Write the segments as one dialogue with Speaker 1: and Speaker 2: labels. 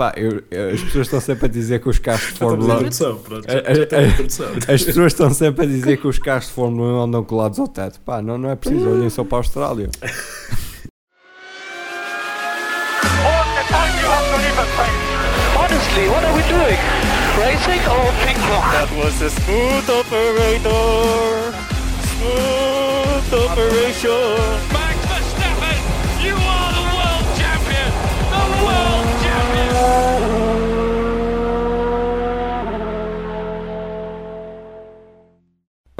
Speaker 1: Pá, eu- eu- as pessoas estão sempre a dizer que os carros de Fórmula 1.
Speaker 2: introdução, pronto. Já,
Speaker 1: A-
Speaker 2: já
Speaker 1: a-
Speaker 2: temos a introdução.
Speaker 1: As pessoas estão sempre a dizer que os carros de Fórmula 1 andam colados ao teto. Pá, não, não é preciso, olhem só para a Austrália.
Speaker 3: Honestly, what are we doing? Racing or ping pong?
Speaker 4: That was a smooth operator. Smooth operation.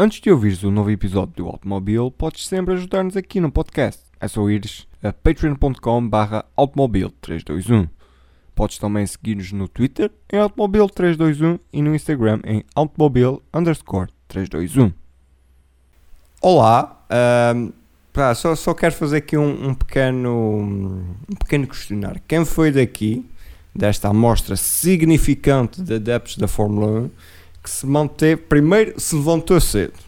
Speaker 1: Antes de ouvires o novo episódio do Automóvel, podes sempre ajudar-nos aqui no podcast. É só ires a patreon.com barra automóvel321. Podes também seguir-nos no Twitter em automóvel321 e no Instagram em underscore 321. Olá, ahm, pá, só, só quero fazer aqui um, um pequeno, um pequeno questionário. Quem foi daqui, desta amostra significante de adeptos da Fórmula 1, que se manteve, primeiro se levantou cedo,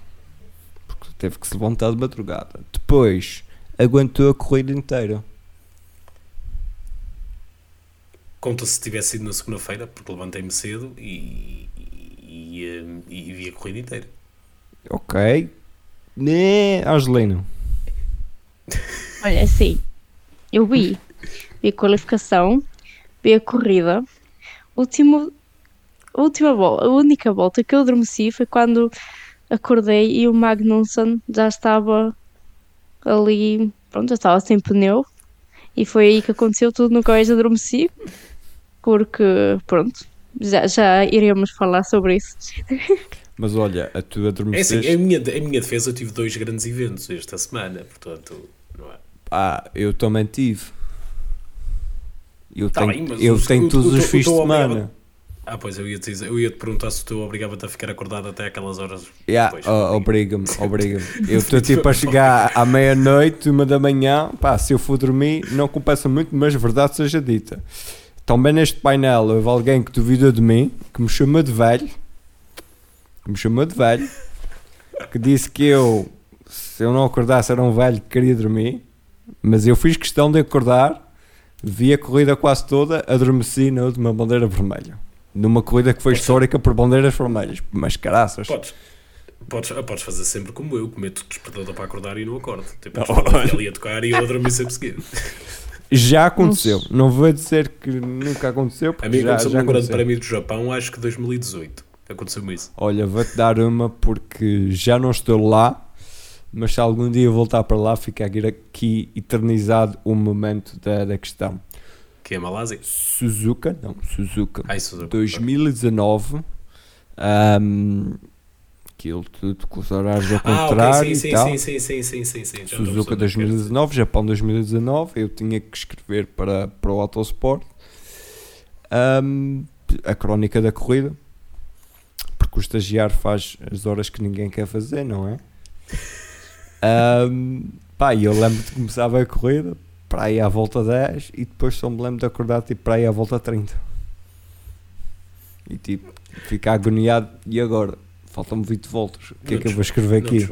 Speaker 1: porque teve que se levantar de madrugada, depois aguentou a corrida inteira.
Speaker 2: Conta se tivesse sido na segunda-feira, porque levantei-me cedo e, e, e, e vi a corrida inteira.
Speaker 1: Ok? Né, Angelina?
Speaker 5: Olha, assim, eu vi, vi a qualificação, vi a corrida. Último, a última volta, a única volta que eu adormeci foi quando acordei e o Magnussen já estava ali, pronto, já estava sem pneu. E foi aí que aconteceu tudo, nunca mais adormeci, porque, pronto, já, já iremos falar sobre isso.
Speaker 1: Mas olha, a tua
Speaker 2: É assim,
Speaker 1: adormeceste...
Speaker 2: em minha, em minha defesa eu tive dois grandes eventos esta semana, portanto, não é?
Speaker 1: Ah, eu também tive. Eu
Speaker 2: Tá
Speaker 1: tenho,
Speaker 2: bem,
Speaker 1: eu tenho
Speaker 2: o-
Speaker 1: todos
Speaker 2: o-
Speaker 1: os fins de semana.
Speaker 2: Ah, pois eu ia te, dizer, eu ia te perguntar se tu obrigava-te a ficar acordado até aquelas horas.
Speaker 1: Yeah, oh, obriga-me, obriga-me. Eu estou tipo a chegar à meia-noite, uma da manhã. Pá, se eu for dormir, não compensa muito, mas verdade seja dita. Também neste painel houve alguém que duvidou de mim, que me chamou de velho, que me chamou de velho, que disse que eu, se eu não acordasse, era um velho que queria dormir, mas eu fiz questão de acordar, vi a corrida quase toda, adormeci na última bandeira vermelha. Numa corrida que foi histórica por bandeiras vermelhas, mas caraças.
Speaker 2: Podes, podes, ah, podes fazer sempre como eu, que meto o despertador para acordar e não acordo. Tipo,
Speaker 1: Oh,
Speaker 2: ali a tocar e eu adormi sempre seguido.
Speaker 1: Já aconteceu. Não vou dizer que nunca aconteceu, porque
Speaker 2: A mim
Speaker 1: já,
Speaker 2: aconteceu
Speaker 1: já
Speaker 2: Grande
Speaker 1: aconteceu.
Speaker 2: Prémio do Japão, acho que 2018. Aconteceu-me isso.
Speaker 1: Olha, vou-te dar uma porque já não estou lá, mas se algum dia voltar para lá, fica aqui eternizado o momento da, da questão.
Speaker 2: Que é Malásia?
Speaker 1: Suzuka, não, Suzuka,
Speaker 2: Ai, Suzuka.
Speaker 1: 2019, ahm, aquilo tudo com os horários ao
Speaker 2: Ah,
Speaker 1: contrário
Speaker 2: ok, sim,
Speaker 1: e tal.
Speaker 2: sim, sim, sim, sim, sim, sim. Já
Speaker 1: Suzuka
Speaker 2: perceber o que queres
Speaker 1: 2019, Japão 2019, eu tinha que escrever para, para o Autosport Ahm, a crónica da corrida, porque o estagiário faz as horas que ninguém quer fazer, não é? Ahm, pá, eu lembro de começar a corrida para aí à volta 10 e depois só me lembro de acordar tipo para aí à volta 30 e tipo ficar agoniado e agora? Faltam-me 20 voltas, o que é que eu vou escrever aqui?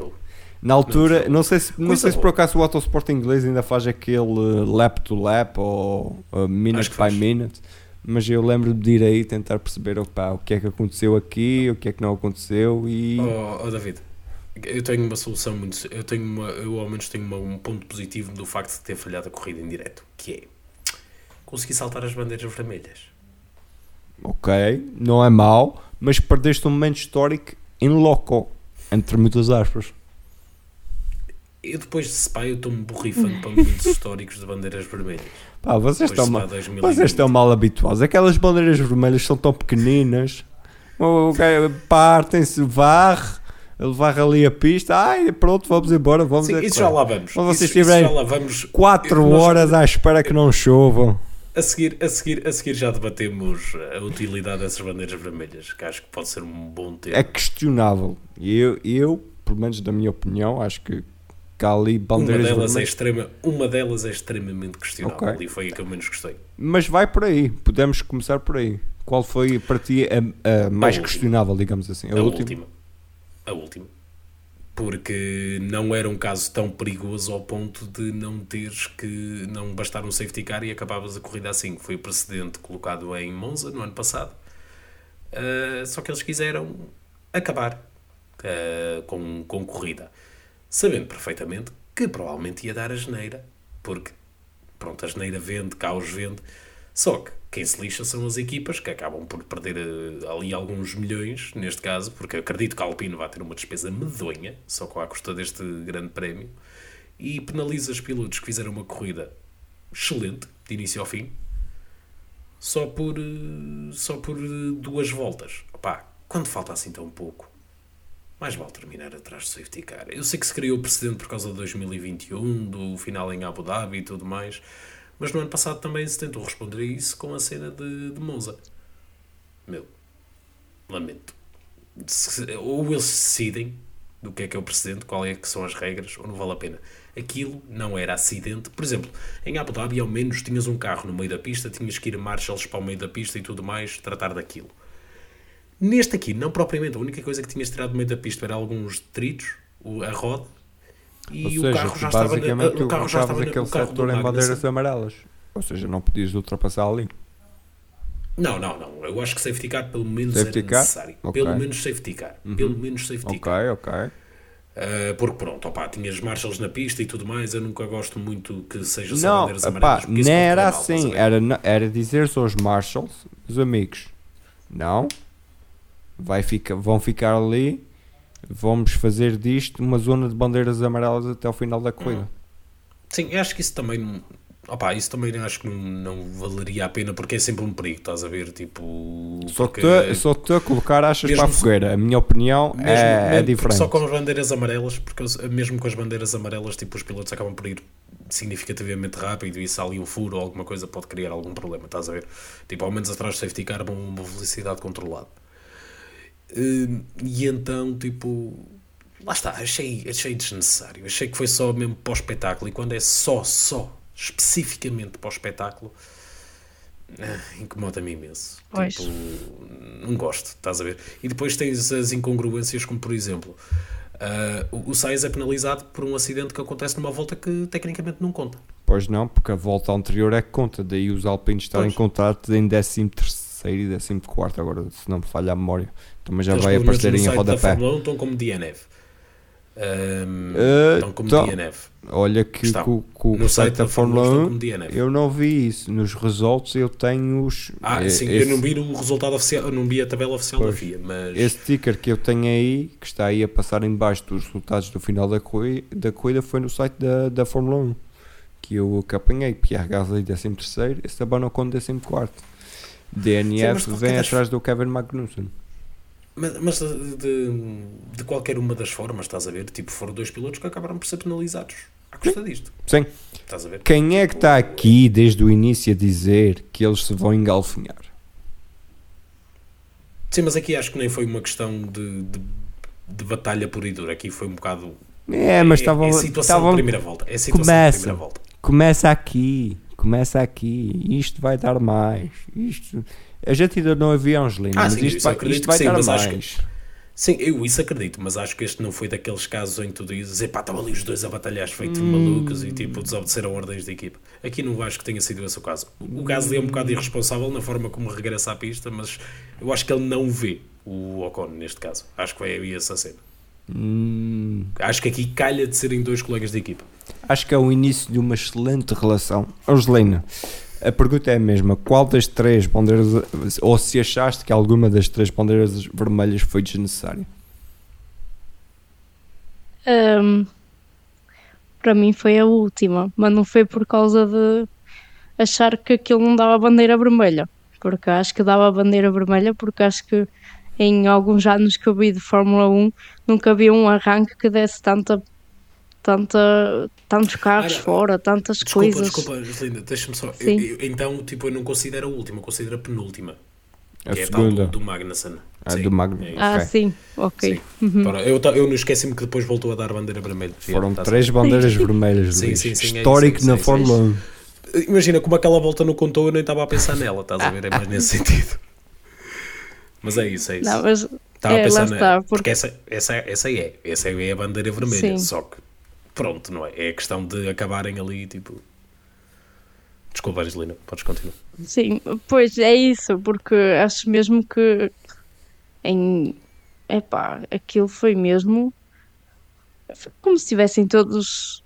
Speaker 1: Na altura,
Speaker 2: Não,
Speaker 1: sei se, não sei se por acaso o Autosport inglês ainda faz aquele uh, lap to lap ou uh, minute by
Speaker 2: faz.
Speaker 1: minute, mas eu lembro de ir aí tentar perceber opá, o que é que aconteceu aqui, o que é que não aconteceu e
Speaker 2: Oh, oh, David, eu tenho uma solução muito. Eu tenho uma, eu ao menos tenho uma- um ponto positivo do facto de ter falhado a corrida em direto, que é consegui saltar as bandeiras vermelhas.
Speaker 1: ok, não é mau, mas perdeste um momento histórico em loco, entre muitas aspas.
Speaker 2: Eu depois de Spa eu estou-me borrifando para momentos históricos de bandeiras vermelhas.
Speaker 1: Pá, vocês
Speaker 2: Depois
Speaker 1: estão, mal,
Speaker 2: 2020.
Speaker 1: vocês estão mal habituados. Aquelas bandeiras vermelhas são tão pequeninas. Partem-se, varre, ele varre ali a pista. Ai, pronto, vamos embora. Vamos
Speaker 2: Sim,
Speaker 1: a
Speaker 2: isso já lá vamos.
Speaker 1: Mas vocês
Speaker 2: Isso- isso
Speaker 1: tiverem
Speaker 2: já lá vamos.
Speaker 1: 4
Speaker 2: Nós-
Speaker 1: horas à espera que não chovam.
Speaker 2: A seguir, a, seguir, a seguir já debatemos a utilidade dessas bandeiras vermelhas, que acho que pode ser um bom tema.
Speaker 1: É questionável. E eu, eu, pelo menos na minha opinião, acho que, que há ali
Speaker 2: uma,
Speaker 1: bandeiras
Speaker 2: delas é
Speaker 1: vermelhas.
Speaker 2: extrema, uma delas é extremamente questionável
Speaker 1: Ok.
Speaker 2: e foi a que eu menos gostei.
Speaker 1: Mas vai por aí. Podemos começar por aí. Qual foi para ti a, a mais
Speaker 2: última.
Speaker 1: questionável, digamos assim? A,
Speaker 2: A,
Speaker 1: última?
Speaker 2: última. A última. porque não era um caso tão perigoso ao ponto de não teres que não bastar um safety car e acabavas a corrida assim. Foi o precedente colocado em Monza no ano passado. Uh, só que eles quiseram acabar uh, com, com corrida, sabendo perfeitamente que provavelmente ia dar a geneira, porque pronto, a geneira vende, caos vende. Só que quem se lixa são as equipas que acabam por perder eh, ali alguns milhões, neste caso, porque acredito que a Alpine vai ter uma despesa medonha, só com a custa deste grande prémio, e penaliza os pilotos que fizeram uma corrida excelente, de início ao fim, só por, eh, só por eh, duas voltas. Opá, quando falta assim tão pouco, mais vale terminar atrás do safety car. Eu sei que se criou precedente por causa de 2021, do final em Abu Dhabi e tudo mais, mas no ano passado também se tentou responder a isso com a cena de, de Monza. Meu, lamento. Ou eles decidem do que é que é o precedente, qual é que são as regras, ou não vale a pena. Aquilo não era acidente. Por exemplo, em Abu Dhabi ao menos tinhas um carro no meio da pista, tinhas que ir a marshals para o meio da pista e tudo mais, tratar daquilo. Neste aqui, não propriamente, a única coisa que tinhas tirado do meio da pista era alguns detritos, a roda, e
Speaker 1: Ou
Speaker 2: o
Speaker 1: seja,
Speaker 2: carro já estava na, o carro já estava
Speaker 1: aquele setor em bandeiras amarelas. Ou seja, não podias ultrapassar ali.
Speaker 2: Não, não, não. Eu acho que safety car pelo menos
Speaker 1: Safety
Speaker 2: era necessário.
Speaker 1: Ok.
Speaker 2: Pelo menos safety car. Pelo menos safety
Speaker 1: Ok,
Speaker 2: car.
Speaker 1: ok.
Speaker 2: Uh, porque pronto, opá, tinhas marshals na pista e tudo mais. Eu nunca gosto muito que seja só
Speaker 1: Não,
Speaker 2: bandeiras amarelas.
Speaker 1: não
Speaker 2: pode
Speaker 1: era
Speaker 2: mal,
Speaker 1: assim. Era, era dizer aos marshals, os amigos, não, vai ficar, vão ficar ali, vamos fazer disto uma zona de bandeiras amarelas até ao final da corrida.
Speaker 2: Sim, eu acho que isso também. não- Opá, isso também acho que não, não valeria a pena porque é sempre um perigo, estás a ver? Tipo.
Speaker 1: Só que
Speaker 2: porque-
Speaker 1: tu, só a colocar achas
Speaker 2: Mesmo
Speaker 1: para a
Speaker 2: se-
Speaker 1: fogueira. A minha opinião
Speaker 2: mesmo-
Speaker 1: é, é
Speaker 2: mesmo-
Speaker 1: diferente.
Speaker 2: Só com as bandeiras amarelas, porque mesmo com as bandeiras amarelas, tipo, os pilotos acabam por ir significativamente rápido e se há ali um furo ou alguma coisa pode criar algum problema, estás a ver? Tipo, ao menos atrás do safety car, uma velocidade controlada. Hum, E então, tipo, lá está, achei, achei desnecessário. Achei que foi só mesmo para o espetáculo e quando é só, só, especificamente para o espetáculo, ah, incomoda-me imenso.
Speaker 5: Pois.
Speaker 2: Tipo, não gosto, estás a ver? E depois tens as incongruências, como por exemplo, ah, o Sainz é penalizado por um acidente que acontece numa volta que tecnicamente não conta.
Speaker 1: Pois não, porque a volta anterior é que conta. Daí os alpinos estarem
Speaker 2: Pois.
Speaker 1: contratos em 13 e 14 agora, se não me falha a memória. Também já
Speaker 2: Eles,
Speaker 1: vai aparecer em rodapé.
Speaker 2: 1 estão como DNF. Ahm,
Speaker 1: Ah,
Speaker 2: estão como
Speaker 1: então,
Speaker 2: DNF.
Speaker 1: Olha que
Speaker 2: Estão.
Speaker 1: com, com
Speaker 2: No
Speaker 1: o
Speaker 2: site
Speaker 1: da
Speaker 2: da Fórmula
Speaker 1: Fórmula
Speaker 2: 1
Speaker 1: 1
Speaker 2: como DNF.
Speaker 1: eu não vi isso. Nos results eu tenho os.
Speaker 2: Ah,
Speaker 1: eh,
Speaker 2: sim,
Speaker 1: esse,
Speaker 2: eu não vi o resultado oficial, eu não vi a tabela oficial
Speaker 1: Pois.
Speaker 2: da FIA, mas
Speaker 1: esse sticker que eu tenho aí, que está aí a passar em baixo dos resultados do final da corrida, da corrida foi no site da, da Fórmula 1 que eu que apanhei. Pierre Gasly 13 terceiro, Esteban Ocon 14 quarto. DNF
Speaker 2: qualquer
Speaker 1: vem
Speaker 2: das-
Speaker 1: atrás do Kevin Magnussen.
Speaker 2: Mas, mas de, de, de qualquer uma das formas, estás a ver? Tipo, foram dois pilotos que acabaram por ser penalizados à custa disto.
Speaker 1: Sim.
Speaker 2: Estás a ver?
Speaker 1: Quem é que está aqui desde o início a dizer que eles se vão engalfinhar?
Speaker 2: Sim, mas aqui acho que nem foi uma questão de, de, de batalha pura e dura. Aqui foi um bocado.
Speaker 1: É, mas estavam.
Speaker 2: é a situação
Speaker 1: estavam-
Speaker 2: de primeira volta. É situação
Speaker 1: Começa.
Speaker 2: de primeira volta.
Speaker 1: Começa aqui, começa aqui. Isto vai dar mais. Isto. A gente ainda não havia Angelina,
Speaker 2: Ah,
Speaker 1: mas
Speaker 2: sim,
Speaker 1: isto vai,
Speaker 2: acredito
Speaker 1: isto
Speaker 2: que
Speaker 1: vai
Speaker 2: sim,
Speaker 1: dar
Speaker 2: mas acho
Speaker 1: mais.
Speaker 2: Sim, eu isso acredito, mas acho que este não foi daqueles casos em que tu dizes, epá, estavam ali os dois a batalhar feito
Speaker 1: Hum.
Speaker 2: malucos e tipo desobedeceram ordens da equipa. Aqui não acho que tenha sido esse o caso. O Gasly é um bocado irresponsável na forma como regressa à pista, mas eu acho que ele não vê o Ocon neste caso. Acho que vai aí essa cena.
Speaker 1: Hum,
Speaker 2: Acho que aqui calha de serem dois colegas de equipa.
Speaker 1: Acho que é o início de uma excelente relação. Angelina, a pergunta é a mesma: qual das três bandeiras, ou se achaste que alguma das três bandeiras vermelhas foi desnecessária?
Speaker 5: Ahm, para mim foi a última, mas não foi por causa de achar que aquilo não dava bandeira vermelha, porque acho que dava bandeira vermelha, porque acho que em alguns anos que eu vi de Fórmula 1 nunca vi um arranque que desse tanta, tanta, tantos carros fora, tantas
Speaker 2: Desculpa,
Speaker 5: coisas.
Speaker 2: desculpa, Linda, deixa-me só. Eu- eu- então, tipo, eu não considero a última, considero a penúltima.
Speaker 1: A
Speaker 2: que é a tal
Speaker 1: segunda.
Speaker 2: do, do Magnussen.
Speaker 1: A
Speaker 2: Sim,
Speaker 1: do Magnussen.
Speaker 2: é.
Speaker 5: Ah, sim, ok.
Speaker 2: Sim. Ora, eu, ta- eu não esqueci-me que depois voltou a dar bandeira vermelha.
Speaker 1: Foram
Speaker 2: Tá
Speaker 1: três bandeiras vermelhas,
Speaker 2: Sim,
Speaker 1: Luís.
Speaker 2: sim, sim, é
Speaker 1: Histórico
Speaker 2: é
Speaker 1: na
Speaker 2: isso, é isso.
Speaker 1: Fórmula 1.
Speaker 2: certo. Imagina como aquela volta não contou, eu nem estava a pensar nela, estás a ver? É mais nesse sentido. Mas é isso, é isso.
Speaker 5: Não, mas
Speaker 2: Estava a pensar na-
Speaker 5: está,
Speaker 2: porque,
Speaker 5: porque
Speaker 2: essa, essa, essa é, essa é a bandeira vermelha,
Speaker 5: Sim.
Speaker 2: só que pronto, não é? É a questão de acabarem ali, tipo. Desculpa, Angelina, podes continuar.
Speaker 5: Sim, pois é isso, porque acho mesmo que em epá, aquilo foi mesmo como se estivessem todos,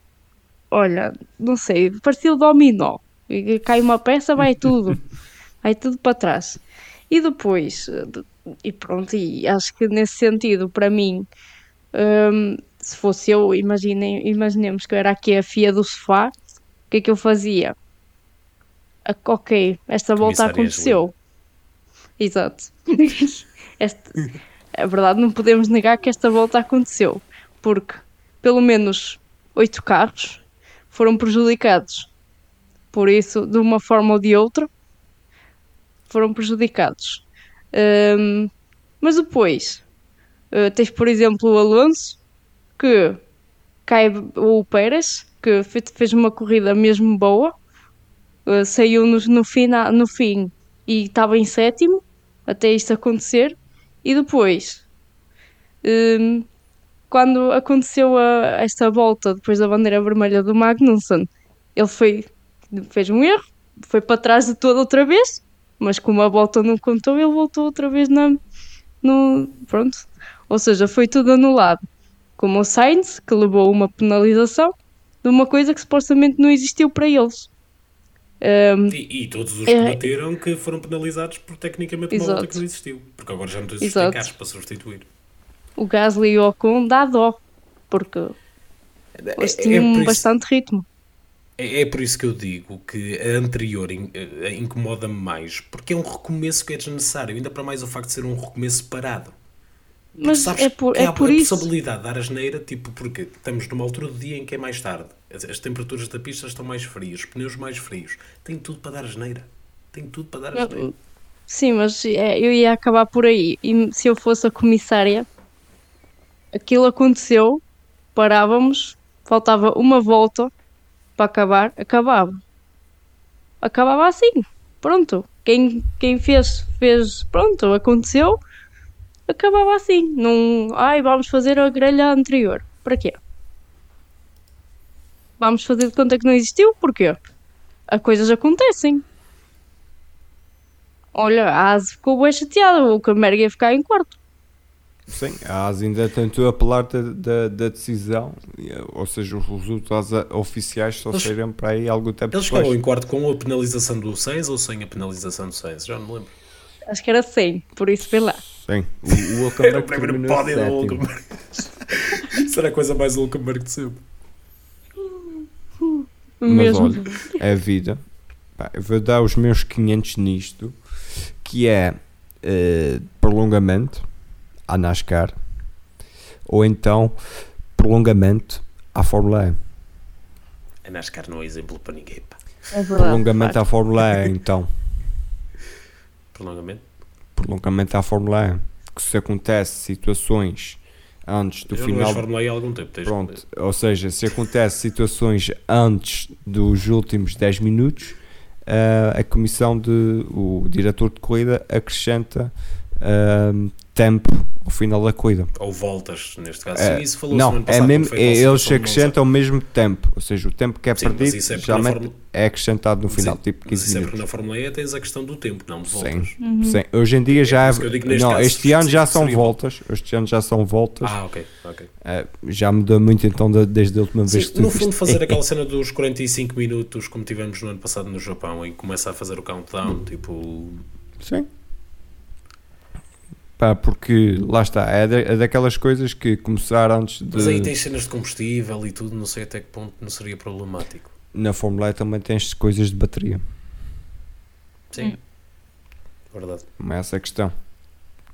Speaker 5: olha, não sei, parecia o dominó. Cai uma peça, vai tudo, vai tudo para trás. E depois, de- e pronto, e acho que nesse sentido, para mim, hum, se fosse eu, imaginem, imaginemos que eu era aqui a fia do sofá, o que é que eu fazia? Ok, esta volta aconteceu. Exato. Este- é verdade, não podemos negar que esta volta aconteceu, porque pelo menos oito carros foram prejudicados. Por isso, de uma forma ou de outra, foram prejudicados. Hum, mas depois, eh, tens por exemplo o Alonso, que cai o Pérez, que fe- fez uma corrida mesmo boa, Uh, saiu no, no, no fim e estava em sétimo até isto acontecer. E depois, um, quando aconteceu a- esta volta depois da bandeira vermelha do Magnussen, ele foi, fez um erro, foi para trás de toda outra vez, mas como a volta não contou, ele voltou outra vez na, no. Pronto. Ou seja, foi tudo anulado. Como o Sainz, que levou uma penalização de uma coisa que supostamente não existiu para eles. Um,
Speaker 2: E, e todos os
Speaker 5: É.
Speaker 2: que bateram que foram penalizados por tecnicamente uma
Speaker 5: Exato.
Speaker 2: que não existiu. Porque agora já não os
Speaker 5: Exato.
Speaker 2: carros para substituir.
Speaker 5: o Gasly e o Ocon dá dó, porque eles
Speaker 2: É- é
Speaker 5: tinham
Speaker 2: por isso-
Speaker 5: bastante ritmo.
Speaker 2: É, é por isso que eu digo que a anterior in- eh, incomoda-me mais, porque é um recomeço que é desnecessário, ainda para mais o facto de ser um recomeço parado.
Speaker 5: Mas
Speaker 2: sabes
Speaker 5: é por, é por
Speaker 2: a
Speaker 5: isso.
Speaker 2: possibilidade de dar asneira, tipo, porque estamos numa altura do dia em que é mais tarde, as, as temperaturas da pista estão mais frias, os pneus mais frios, tem tudo para dar asneira. Tem tudo para dar asneira.
Speaker 5: Sim, mas é, eu ia acabar por aí. E se eu fosse a comissária, aquilo aconteceu, parávamos, faltava uma volta para acabar, acabava. Acabava assim, pronto. Quem, quem fez, fez, pronto, aconteceu, acabava assim. Não, ai, vamos fazer a grelha anterior. Para quê? Vamos fazer de conta que não existiu? Porquê? As coisas acontecem. Olha, a Asa ficou bem chateada, o Camerga ia ficar em quarto.
Speaker 1: Sim, a ASA ainda tentou apelar da, da, da decisão, ou seja, os resultados oficiais só
Speaker 2: Eles-
Speaker 1: saíram para aí algum tempo
Speaker 2: Eles
Speaker 1: depois.
Speaker 2: ficaram em quarto com a penalização do Sainz ou sem a penalização do Sainz? Já não me lembro.
Speaker 5: Acho que era 100, por isso vê lá.
Speaker 1: Sim, o, o
Speaker 2: Era
Speaker 1: Hülkenberg
Speaker 2: o primeiro pódio do. Hulkenberg. Isso era a coisa mais Hulkenberg de sempre.
Speaker 1: Mas olha, é a vida. Pá, eu vou dar os meus 500 nisto, que é eh, prolongamento à NASCAR, ou então prolongamento à Fórmula E.
Speaker 2: A NASCAR não é exemplo para ninguém. Pá.
Speaker 5: É verdade.
Speaker 1: Prolongamento à Fórmula E, então.
Speaker 2: Prolongamento.
Speaker 1: Prolongamento à Fórmula E. Que se acontece situações antes do
Speaker 2: Eu não
Speaker 1: final.
Speaker 2: Fórmula E há algum tempo. tens
Speaker 1: Pronto, ou seja, se acontece situações antes dos últimos 10 minutos, eh, a comissão de o diretor de corrida acrescenta eh, tempo ao final da corrida.
Speaker 2: Ou voltas, neste caso. Sim, isso falou
Speaker 1: não, é mesmo,
Speaker 2: a
Speaker 1: é,
Speaker 2: classificação
Speaker 1: eles acrescentam o mesmo tempo, ou seja, o tempo que é
Speaker 2: Sim,
Speaker 1: perdido
Speaker 2: isso é
Speaker 1: geralmente
Speaker 2: Fórmula-
Speaker 1: é acrescentado no final,
Speaker 2: Sim,
Speaker 1: tipo
Speaker 2: mas
Speaker 1: 15
Speaker 2: isso é porque
Speaker 1: minutos.
Speaker 2: na Fórmula E tens a questão do tempo, não de voltas.
Speaker 1: Sim, sim. Hoje em dia já é,
Speaker 2: isso digo neste
Speaker 1: não,
Speaker 2: caso
Speaker 1: este ano já são
Speaker 2: seria-
Speaker 1: voltas, este ano já são voltas,
Speaker 2: Ah, ok, ok.
Speaker 1: Eh, já mudou muito então desde a última
Speaker 2: Sim,
Speaker 1: vez que tu
Speaker 2: no fundo
Speaker 1: viste.
Speaker 2: fazer aquela cena dos 45 minutos como tivemos no ano passado no Japão em que começa a fazer o countdown, tipo
Speaker 1: Sim. Pá, porque lá está, é, da- é daquelas coisas que começar antes de.
Speaker 2: Mas aí tens cenas de combustível e tudo, não sei até que ponto não seria problemático.
Speaker 1: Na Fórmula E também tens coisas de bateria.
Speaker 2: Sim. Verdade.
Speaker 1: Não é essa a questão.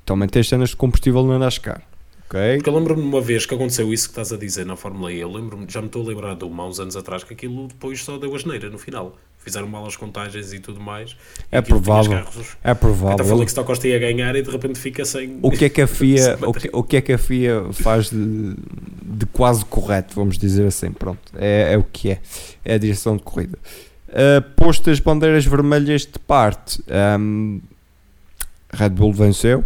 Speaker 1: Também tens cenas de combustível na NASCAR. Ok?
Speaker 2: Porque eu lembro-me de uma vez que aconteceu isso que estás a dizer na Fórmula E. Eu lembro-me, já me estou a lembrar de uma há uns anos atrás que aquilo depois só deu asneira no final. Fizeram mal as contagens e tudo mais.
Speaker 1: É
Speaker 2: tinhas
Speaker 1: provável.
Speaker 2: carros-
Speaker 1: É
Speaker 2: Até falei
Speaker 1: provável.
Speaker 2: que Stock Costa ia ganhar e de repente fica sem.
Speaker 1: O que é que a FIA, o que, o que é que a FIA faz de, de quase correto, vamos dizer assim, pronto, é, é o que é, é a direção de corrida. Uh, posto as bandeiras vermelhas de parte, um, Red Bull venceu,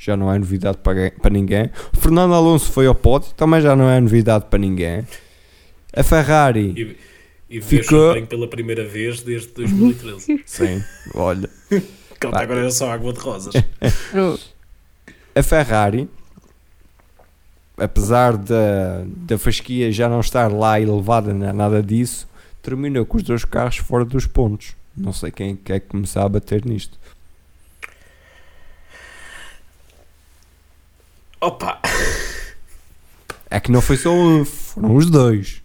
Speaker 1: já não é novidade para, para ninguém. Fernando Alonso foi ao pódio, também já não é novidade para ninguém. A Ferrari,
Speaker 2: E, e
Speaker 1: Ficou-
Speaker 2: Ficou... bem pela primeira vez desde 2013.
Speaker 1: sim, olha.
Speaker 2: que ele agora era só água de rosas.
Speaker 1: A Ferrari, apesar da, da fasquia já não estar lá elevada nada disso, terminou com os dois carros fora dos pontos. Não sei quem quer começar a bater nisto.
Speaker 2: Opa!
Speaker 1: É que não foi só um, foram os dois.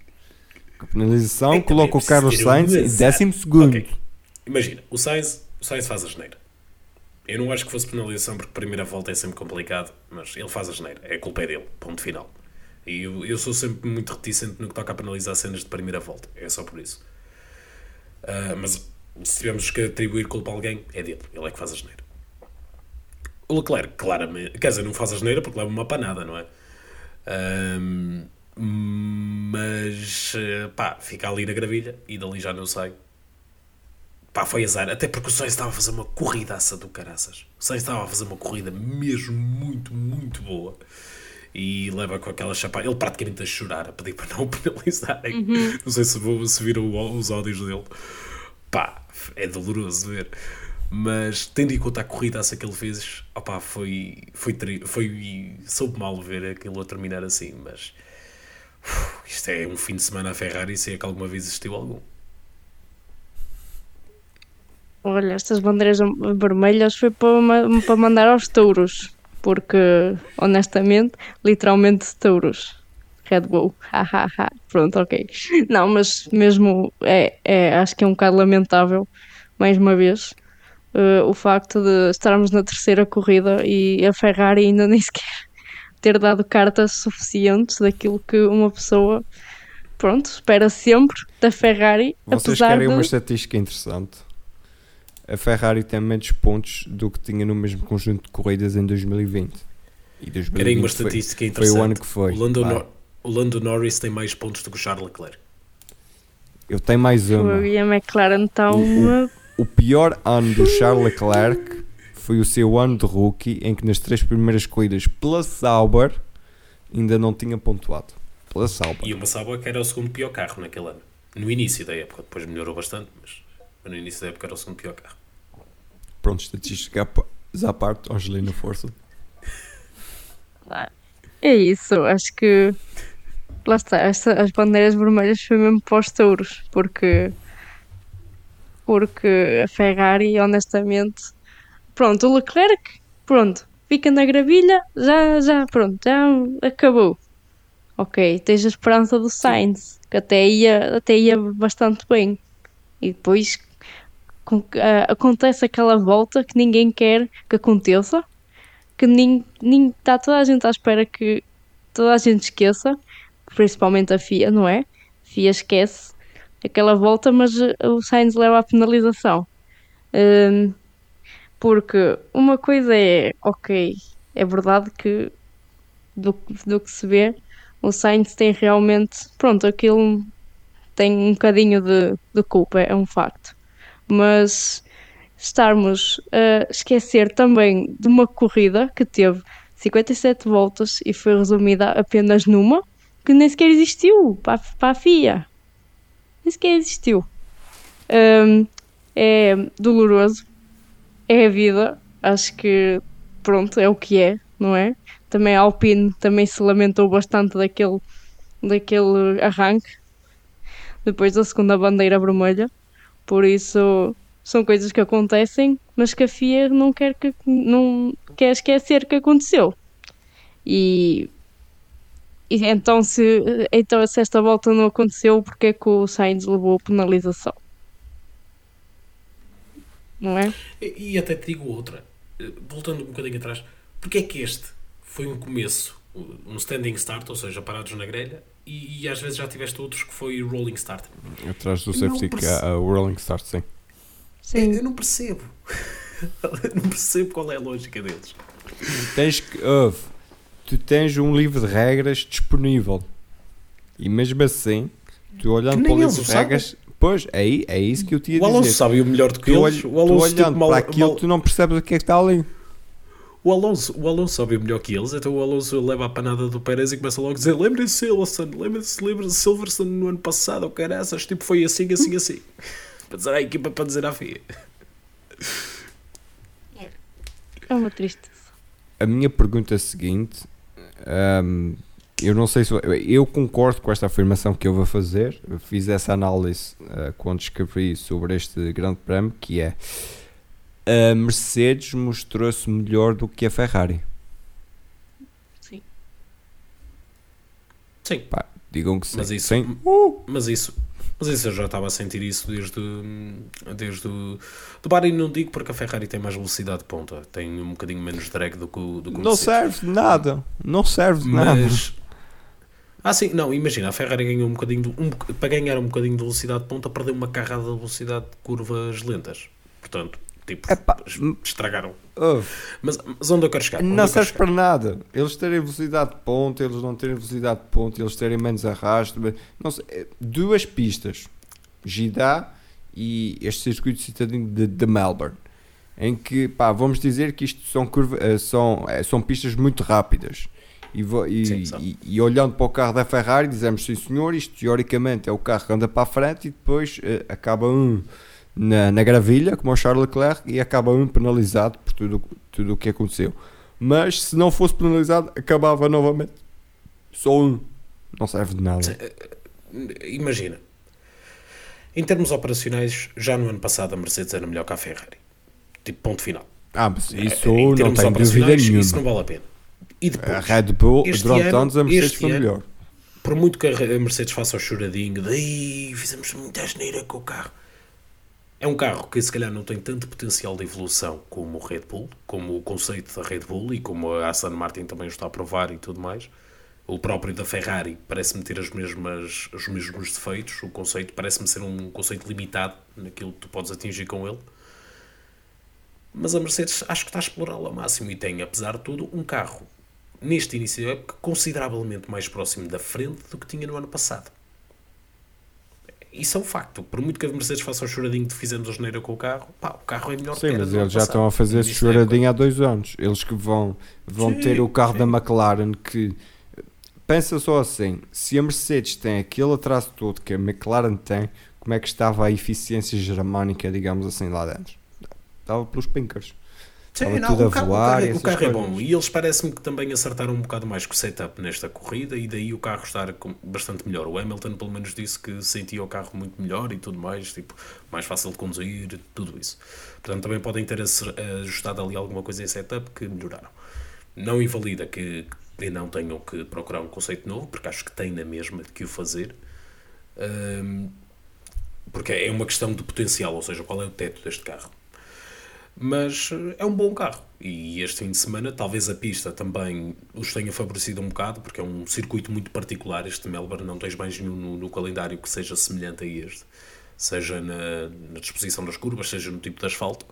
Speaker 1: A penalização
Speaker 2: É que
Speaker 1: coloca o Carlos
Speaker 2: um
Speaker 1: Sainz em décimo segundo.
Speaker 2: Ok. Imagina, o Sainz, o Sainz faz a geneira. Eu não acho que fosse penalização porque a primeira volta é sempre complicado, mas ele faz a geneira. É a culpa é dele. Ponto final. E eu, eu sou sempre muito reticente no que toca a penalizar cenas de primeira volta. É só por isso. Ah, mas se tivermos que atribuir culpa a alguém, é dele. Ele é que faz a geneira. O Leclerc, claramente. Quer dizer, não faz a geneira porque leva uma panada, não é? Ahm, mas eh, pá, fica ali na gravilha e dali já não sai. Pá, foi azar, até porque o Sainz estava a fazer uma corridaça do caraças. O Sainz estava a fazer uma corrida mesmo muito, muito boa. E leva com aquela chapa, ele praticamente a chorar, a pedir para não o penalizarem. Não sei se, vou- se viram os áudios dele. Pá, é doloroso ver. Mas tendo em conta a corridaça que ele fez, opá, foi, foi, tri- foi soube mal ver aquilo a terminar assim, mas isto é um fim de semana a Ferrari se é que alguma vez existiu algum.
Speaker 5: Olha, estas bandeiras vermelhas foi para, para mandar aos touros, porque honestamente, literalmente touros. Red Bull, pronto, ok. Não, mas mesmo é, é, acho que é um bocado lamentável, mais uma vez, eh, o facto de estarmos na terceira corrida e a Ferrari ainda nem sequer ter dado cartas suficientes daquilo que uma pessoa, pronto, espera sempre da Ferrari,
Speaker 1: Vocês querem
Speaker 5: de...
Speaker 1: uma estatística interessante? A Ferrari tem menos pontos do que tinha no mesmo conjunto de corridas em 2020. E 2020
Speaker 2: Querem uma
Speaker 1: foi-
Speaker 2: estatística
Speaker 1: foi,
Speaker 2: interessante.
Speaker 1: o ano que foi.
Speaker 2: O Lando. Nor- o Lando Norris tem mais pontos do que o Charles Leclerc.
Speaker 1: Eu tenho mais uma.
Speaker 5: E a McLaren está uma
Speaker 1: O pior ano do Charles Leclerc foi o seu ano de rookie, em que nas três primeiras corridas pela Sauber ainda não tinha pontuado. Pela Sauber.
Speaker 2: E uma Sauber que era o segundo pior carro naquele ano. No início da época, depois melhorou bastante, mas no início da época era o segundo pior carro.
Speaker 1: Pronto, estatística à pa- à parte, Angelina Força.
Speaker 5: É isso, acho que lá está, esta- as bandeiras vermelhas foi mesmo para os touros, porque porque a Ferrari, honestamente, pronto, o Leclerc, pronto, fica na gravilha, já, já, pronto, já acabou. Ok, tens a esperança do Sainz, que até ia, até ia bastante bem. E depois com- ah, acontece aquela volta que ninguém quer que aconteça, que nem, nem está toda a gente à espera que toda a gente esqueça, principalmente a FIA, não é? A FIA esquece aquela volta, mas o Sainz leva a penalização. Hum, porque uma coisa é, ok, é verdade que do, do que se vê, o Sainz tem realmente, pronto, aquilo tem um bocadinho de, de culpa, é um facto. Mas estarmos a esquecer também de uma corrida que teve 57 voltas e foi resumida apenas numa, que nem sequer existiu para, para a FIA. Nem sequer existiu. Hum, é doloroso, é a vida, acho que pronto, é o que é, não é? Também a Alpine também se lamentou bastante daquele, daquele arranque depois da segunda bandeira vermelha. Por isso são coisas que acontecem, mas que a FIA não quer que não quer esquecer que aconteceu. E, e então se então se esta volta não aconteceu, porque é que o Sainz levou penalização? Não é?
Speaker 2: E, e até te digo outra, eh, voltando um bocadinho atrás, porque é que este foi um começo, um standing start, ou seja, parados na grelha, e, e às vezes já tiveste outros que foi rolling start.
Speaker 1: Atrás do safety
Speaker 2: perce-
Speaker 1: car, a Rolling Start, sim.
Speaker 5: Sim.
Speaker 2: Eu não percebo. não percebo qual é a lógica deles.
Speaker 1: Tens que. tu tens um livro de regras disponível. E mesmo assim, tu olhando para o livro de regras. Pois, é, é isso que eu tinha
Speaker 2: O
Speaker 1: a
Speaker 2: Alonso
Speaker 1: dizer.
Speaker 2: sabe o melhor do que
Speaker 1: Tu,
Speaker 2: eles. O
Speaker 1: tu
Speaker 2: Alonso
Speaker 1: olhando
Speaker 2: tipo, mal,
Speaker 1: para aquilo,
Speaker 2: mal-
Speaker 1: tu não percebes o que é que está ali.
Speaker 2: O Alonso, o Alonso sobe melhor que eles, então o Alonso leva a panada do Pérez e começa logo a dizer: Lembrem-se Silverstone, lembrem-se lembrem de Silverstone no ano passado, oh caraças, tipo foi assim, assim, assim. para dizer à equipa, para dizer à FIA.
Speaker 5: É uma tristeza.
Speaker 1: A minha pergunta seguinte, hum, eu não sei se eu concordo com esta afirmação que eu vou fazer. Eu fiz essa análise uh, quando escrevi sobre este Grande Prémio, que é a Mercedes mostrou-se melhor do que a Ferrari.
Speaker 5: Sim.
Speaker 2: Sim,
Speaker 1: Pá, digam que sim.
Speaker 2: Mas isso-
Speaker 1: Sim.
Speaker 2: mas isso, mas isso eu já estava a sentir isso desde, desde o. Do Bahrein não digo porque a Ferrari tem mais velocidade de ponta, tem um bocadinho menos drag do que o do que
Speaker 1: Não
Speaker 2: Mercedes.
Speaker 1: serve de nada. Não serve de nada.
Speaker 2: Ah, sim, não, imagina, a Ferrari ganhou um bocadinho. De, um, para ganhar um bocadinho de velocidade de ponta, perdeu uma carrada de velocidade de curvas lentas. Portanto, tipo,
Speaker 1: Epá,
Speaker 2: estragaram. Mas, mas onde eu quero chegar? Onde
Speaker 1: não serve para nada. Eles terem velocidade de ponta, eles não terem velocidade de ponta, eles terem menos arrasto. Não sei, eh, duas pistas, Gidá e este circuito citadino de, de Melbourne, em que pá, vamos dizer que isto são, curva, eh, são, eh, são pistas muito rápidas. E, e-
Speaker 2: Sim,
Speaker 1: e- e olhando para o carro da Ferrari, dizemos sim senhor, isto teoricamente é o carro que anda para a frente e depois eh, acaba um na, na gravilha, como o Charles Leclerc, e acaba um penalizado por tudo tudo o que aconteceu. Mas se não fosse penalizado, acabava novamente. Só um. Não serve de nada.
Speaker 2: chegar. Imagina, em termos operacionais, já no ano passado a Mercedes era melhor que a Ferrari. Tipo, ponto final.
Speaker 1: Ah, mas
Speaker 2: Em
Speaker 1: isso não tenho dúvida nenhuma.
Speaker 2: Isso não vale a pena. E depois,
Speaker 1: A Red Bull, durante
Speaker 2: ano-
Speaker 1: anos, a Mercedes foi
Speaker 2: ano-
Speaker 1: melhor.
Speaker 2: por muito que a Mercedes faça o choradinho de "Ei, fizemos muita asneira com o carro. É um carro que se calhar não tem tanto potencial de evolução como o Red Bull, como o conceito da Red Bull e como a Aston Martin também o está a provar e tudo mais. O próprio da Ferrari parece-me ter as mesmas, os mesmos defeitos. O conceito parece-me ser um conceito limitado naquilo que tu podes atingir com ele. Mas a Mercedes acho que está a explorá-lo ao máximo e tem, apesar de tudo, um carro neste início de época consideravelmente mais próximo da frente do que tinha no ano passado. Isso é um facto. Por muito que a Mercedes faça um choradinho de fizemos a geneira com o carro, pá, o carro é melhor que
Speaker 1: Sim,
Speaker 2: era
Speaker 1: mas eles já estão a fazer esse
Speaker 2: da
Speaker 1: choradinho há dois anos. Eles que vão, vão
Speaker 2: Sim,
Speaker 1: ter o carro
Speaker 2: sim.
Speaker 1: da McLaren que. Pensa só assim: se a Mercedes tem aquele atraso todo que a McLaren tem, como é que estava a eficiência germânica, digamos assim, lá dentro? Estava pelos pinkers.
Speaker 2: Sim, não, o carro,
Speaker 1: voar
Speaker 2: o carro, o carro é bom e eles parece-me que também acertaram um bocado mais com o setup nesta corrida e daí o carro estar bastante melhor. O Hamilton pelo menos disse que sentia o carro muito melhor e tudo mais, tipo, mais fácil de conduzir, tudo isso. Portanto, também podem ter ajustado ali alguma coisa em setup que melhoraram. Não invalida que, que não tenham que procurar um conceito novo, porque acho que têm na mesma de que o fazer. Hum, porque é uma questão de potencial, ou seja, qual é o teto deste carro mas eh, é um bom carro. E este fim de semana, talvez a pista também os tenha favorecido um bocado, porque é um circuito muito particular. Este Melbourne não tens mais nenhum no, no calendário que seja semelhante a este, seja na, na disposição das curvas, seja no tipo de asfalto.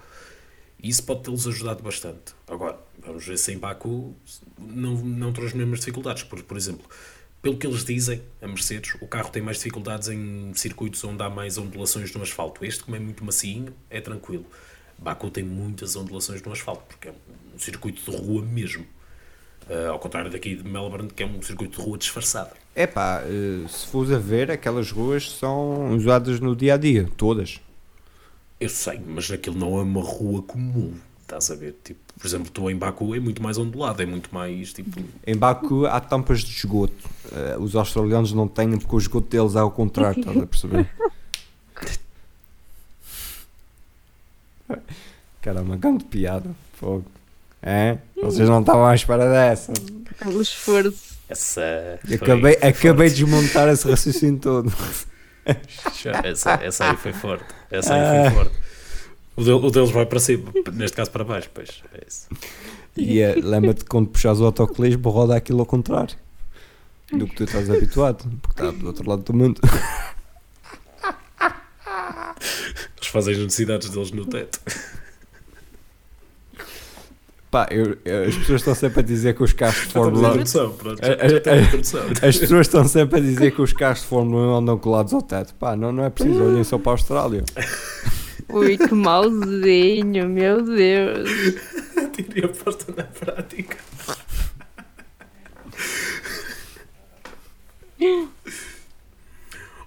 Speaker 2: Isso pode tê-los ajudado bastante. Agora, vamos ver se em Baku não, não as mesmas dificuldades. Por, por exemplo, pelo que eles dizem, a Mercedes, o carro tem mais dificuldades em circuitos onde há mais ondulações no asfalto. Este, como é muito macinho, é tranquilo. Baku tem muitas ondulações no asfalto, porque é um circuito de rua mesmo. Ah, ao contrário daqui de Melbourne, que é um circuito de rua disfarçado.
Speaker 1: É pá, eh, se fores a ver, aquelas ruas são usadas no dia a dia, todas.
Speaker 2: Eu sei, mas aquilo não é uma rua comum. Estás a ver? Tipo, por exemplo, tu em Baku é muito mais ondulado, é muito mais tipo.
Speaker 1: Em Baku há tampas de esgoto. Eh, os australianos não têm porque o esgoto deles é ao contrário, estás a perceber? Caramba, grande piada. Fogo. É? Vocês não estavam à espera dessa.
Speaker 5: Pelo esforço.
Speaker 2: Essa. Foi-
Speaker 1: acabei,
Speaker 2: foi
Speaker 1: acabei
Speaker 2: forte.
Speaker 1: de desmontar esse raciocínio todo.
Speaker 2: Essa, essa aí foi forte. Essa aí foi forte. O, o deles vai para cima, neste caso para baixo, pois. É isso.
Speaker 1: E eh, lembra-te quando puxas o autocolismo, roda aquilo ao contrário do que tu estás habituado, porque está do outro lado do mundo.
Speaker 2: Eles fazem as necessidades deles no teto.
Speaker 1: Pá, eu- as pessoas estão sempre a dizer que os carros de Fórmula 1.
Speaker 2: introdução, pronto. Já,
Speaker 1: É,
Speaker 2: já
Speaker 1: é,
Speaker 2: temos
Speaker 1: é.
Speaker 2: introdução.
Speaker 1: As pessoas estão sempre a dizer que os carros de Fórmula 1 andam colados ao teto. Pá, não, não é preciso, olhem só para a Austrália.
Speaker 5: Ui, que mauzinho, meu Deus.
Speaker 2: teoria posta na prática.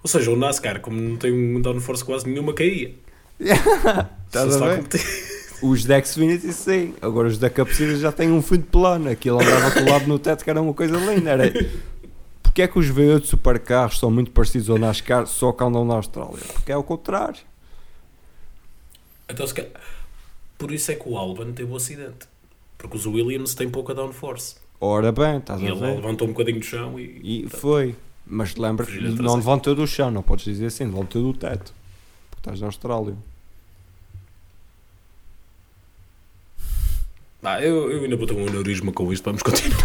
Speaker 2: Ou seja, o NASCAR, como não tem um downforce quase nenhuma, caía.
Speaker 1: Estás
Speaker 2: Se
Speaker 1: a ver? Os da Xfinity sim, agora os da Series já têm um fundo plano, aquilo andava colado no teto que era uma coisa linda. Era... Porque é que os V8 supercarros são muito parecidos ao NASCAR só que andam na Austrália? Porque é o contrário.
Speaker 2: Então, Por isso é que o Albon teve o acidente. Porque os Williams têm pouca downforce.
Speaker 1: Ora bem, estás
Speaker 2: E
Speaker 1: a
Speaker 2: ele
Speaker 1: ver?
Speaker 2: levantou um bocadinho do chão e.
Speaker 1: E foi. Mas lembra
Speaker 2: Fugir da
Speaker 1: não levantou do chão, não podes dizer assim, levantou do teto. Porque estás na Austrália.
Speaker 2: Ah, eu, eu ainda vou ter um aneurisma com isto, vamos continuar.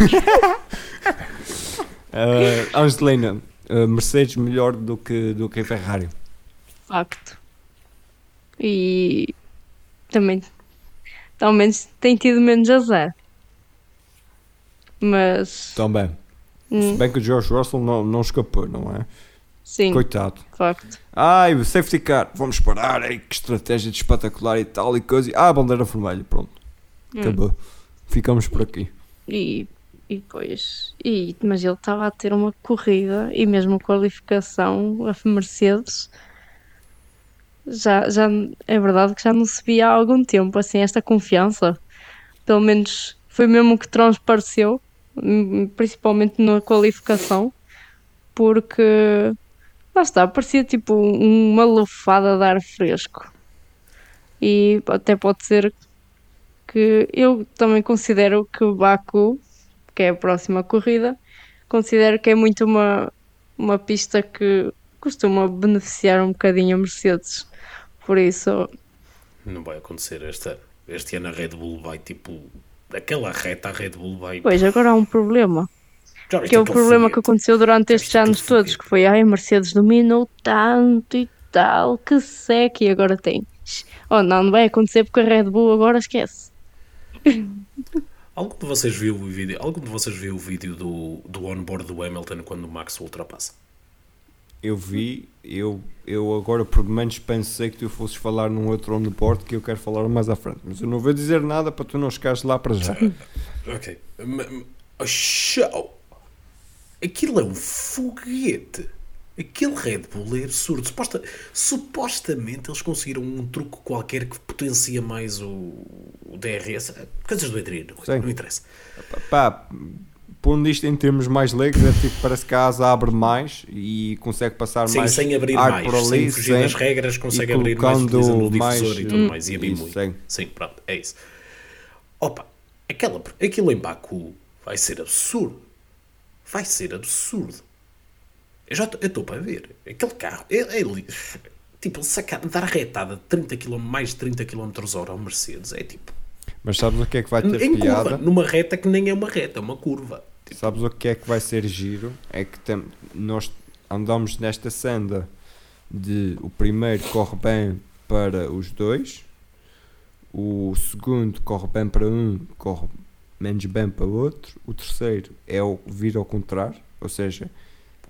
Speaker 1: Uh, Angelina, uh, Mercedes melhor do que, do que a Ferrari.
Speaker 5: Facto. E também, também tem tido menos azar. Mas,
Speaker 1: Também.
Speaker 5: hum,
Speaker 1: Se bem que o George Russell não, não escapou, não é?
Speaker 5: sim,
Speaker 1: Coitado.
Speaker 5: facto.
Speaker 1: Ai, o safety car, vamos parar, ai, que estratégia de espetacular e tal e coisa. Ah, bandeira vermelha, pronto.
Speaker 5: Hum.
Speaker 1: Acabou. Ficamos por aqui.
Speaker 5: E, e depois, e, mas ele estava a ter uma corrida e mesmo qualificação, a Mercedes, já, já é verdade que já não se via há algum tempo assim esta confiança. Pelo menos foi mesmo que transpareceu, hum, principalmente na qualificação, porque lá está, parecia tipo uma lufada de ar fresco. E até pode ser que eu também considero que o Baku, que é a próxima corrida, considero que é muito uma, uma pista que costuma beneficiar um bocadinho a Mercedes. Por isso,
Speaker 2: Não vai acontecer esta, este ano a Red Bull vai tipo. Aquela reta a Red Bull vai.
Speaker 5: pois agora há um problema. Que é o problema que
Speaker 2: foguete?
Speaker 5: aconteceu durante estes anos todos, que foi ai, a Mercedes dominou tanto e tal, que seca, e agora tem. Oh não, não vai acontecer porque a Red Bull agora esquece.
Speaker 2: Algum de vocês viu o vídeo? Algum de vocês viu o vídeo do, do onboard do Hamilton quando o Max ultrapassa?
Speaker 1: Eu vi, eu, eu agora por menos pensei que tu fosses falar num outro onboard que eu quero falar mais à frente. Mas eu não vou dizer nada para tu não chegares lá para já.
Speaker 2: Ok. Oh, show! Aquilo é um foguete. Aquele Red Bull é absurdo. Suposta- supostamente eles conseguiram um truque qualquer que potencia mais o, o DRS. Coisas do Adriano, não interessa.
Speaker 1: Pá, pondo isto em termos mais leigos, é tipo, parece que a asa abre mais e consegue passar
Speaker 2: Sim,
Speaker 1: mais
Speaker 2: sem abrir
Speaker 1: ar
Speaker 2: mais,
Speaker 1: por ali,
Speaker 2: sem fugir das regras, consegue abrir mais utilizando o difusor
Speaker 1: mais,
Speaker 2: e tudo
Speaker 1: hum,
Speaker 2: mais. E a
Speaker 1: isso,
Speaker 2: bimui.
Speaker 1: sim.
Speaker 2: Sim, pronto, é isso. Opa, aquela, aquilo em Baku vai ser absurdo. Vai ser absurdo. Eu já estou para ver. Aquele carro, ele, ele- tipo, ele sacar, dar retada de 30 km, mais de 30 km hora ao Mercedes é tipo,
Speaker 1: Mas sabes o que é que vai ter
Speaker 2: em
Speaker 1: piada?
Speaker 2: curva, numa reta que nem é uma reta, é uma curva. Tipo,
Speaker 1: Sabes o que é que vai ser giro? É que tem- nós andamos nesta senda de o primeiro corre bem para os dois, o segundo corre bem para um, corre menos bem para o outro, o terceiro é o vir ao contrário, ou seja,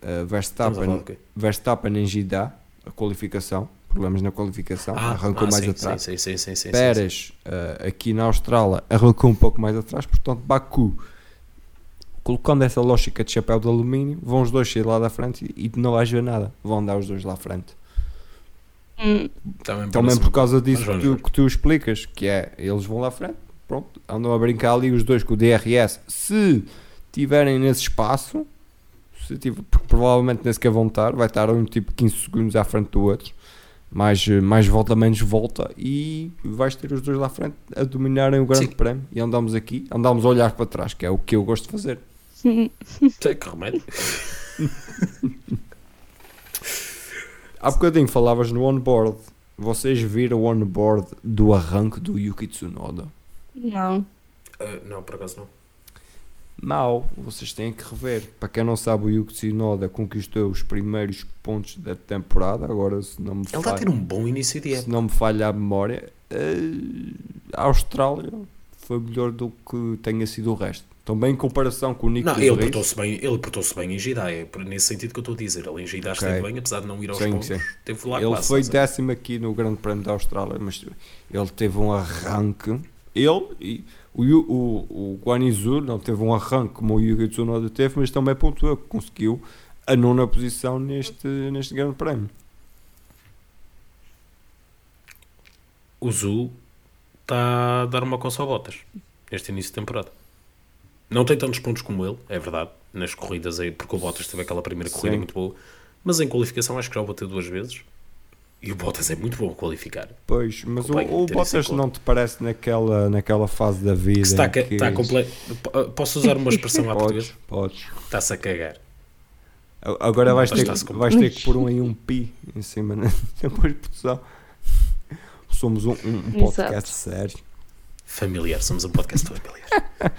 Speaker 1: uh, Verstappen? Verstappen em Jeddah, a qualificação, problemas na qualificação, arrancou
Speaker 2: ah,
Speaker 1: mais
Speaker 2: sim,
Speaker 1: atrás.
Speaker 2: Sim, sim, sim, sim, sim, sim.
Speaker 1: Pérez, eh, aqui na Austrália, arrancou um pouco mais atrás, portanto, Baku, colocando essa lógica de chapéu de alumínio, vão os dois sair lá da frente e, e não vais ver nada, vão andar os dois lá à frente.
Speaker 5: Hum,
Speaker 2: Também,
Speaker 1: Também por causa disso que tu, que tu explicas, que é, eles vão lá à frente, pronto, andam a brincar ali os dois com o DRS, se tiverem nesse espaço, se tiver, porque provavelmente nem sequer vão estar, vai estar um tipo 15 segundos à frente do outro, mais, mais volta, menos volta, e vais ter os dois lá à frente a dominarem o grande
Speaker 2: Sim.
Speaker 1: prémio, e andamos aqui, andamos a olhar para trás, que é o que eu gosto de fazer.
Speaker 2: Tem que remédio.
Speaker 1: Há bocadinho falavas no onboard, vocês viram o onboard do arranque do Yuki Tsunoda?
Speaker 5: não.
Speaker 2: Ah, não, por acaso não.
Speaker 1: Mau, vocês têm que rever. Para quem não sabe, o Yuki Tsunoda conquistou os primeiros pontos da temporada. Agora, se não me
Speaker 2: Ele está a ter
Speaker 1: falha,
Speaker 2: um bom início de
Speaker 1: se
Speaker 2: época.
Speaker 1: não me falha a memória, eh, a Austrália foi melhor do que tenha sido o resto. Também em comparação com o Nico
Speaker 2: Não, ele portou-se bem, ele portou-se bem em Jeddah, é nesse sentido que eu estou a dizer. Ele em Jeddah
Speaker 1: Ok.
Speaker 2: esteve bem, apesar de não ir aos
Speaker 1: Sim,
Speaker 2: pontos,
Speaker 1: sim.
Speaker 2: teve lá
Speaker 1: ele
Speaker 2: classe,
Speaker 1: foi
Speaker 2: sabe?
Speaker 1: décimo aqui no Grande Prémio da Austrália, mas ele teve um arranque Ele e o, o, o Guanizu não teve um arranque como o Yuki Tsunoda teve, mas também pontuou, conseguiu a nona posição neste, neste grande prémio.
Speaker 2: O Zu está a dar uma coça ao Bottas este início de temporada. Não tem tantos pontos como ele, é verdade, nas corridas aí, porque o Bottas teve aquela primeira corrida
Speaker 1: Sim.
Speaker 2: muito boa, mas em qualificação acho que já o bateu duas vezes. E o Bottas é muito bom a qualificar.
Speaker 1: Pois, mas o, o Bottas não te parece naquela, naquela fase da vida
Speaker 2: Que está,
Speaker 1: que
Speaker 2: está comple... P- Posso usar uma expressão à
Speaker 1: Podes,
Speaker 2: portuguesa?
Speaker 1: podes.
Speaker 2: Está-se a cagar.
Speaker 1: Agora vais ter,
Speaker 2: com-
Speaker 1: vais ter que pôr um, aí um pi em cima né? depois de produção. Somos um, um- um podcast sério.
Speaker 2: Familiar, somos um podcast familiar.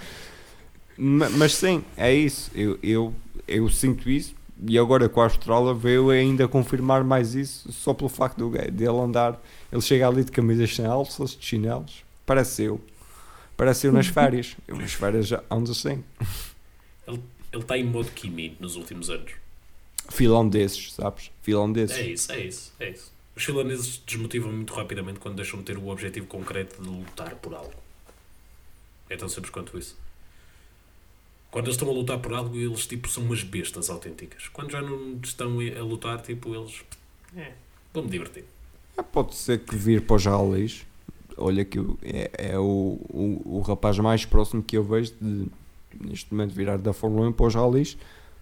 Speaker 1: Ma- Mas sim, é isso. Eu, eu, eu sinto isso. E agora com a Austrália veio ainda confirmar mais isso só pelo facto dele andar. Ele chega ali de camisas sem alças, de chinelos. Parece eu. Parece eu nas férias. Eu nas férias já ando assim.
Speaker 2: Ele está em modo Kimi nos últimos anos.
Speaker 1: Filão desses, sabes? Filão desses.
Speaker 2: É isso, é isso, é isso. Os finlandeses desmotivam muito rapidamente quando deixam de ter o objetivo concreto de lutar por algo. É tão simples quanto isso. Quando eles estão a lutar por algo, eles tipo são umas bestas autênticas. Quando já não estão a lutar, tipo, eles. É, vou-me divertir.
Speaker 1: Ah, Pode ser que vir para os ralis. Olha que o- é, é o, o, o rapaz mais próximo que eu vejo de neste momento virar da Fórmula 1 para os ralis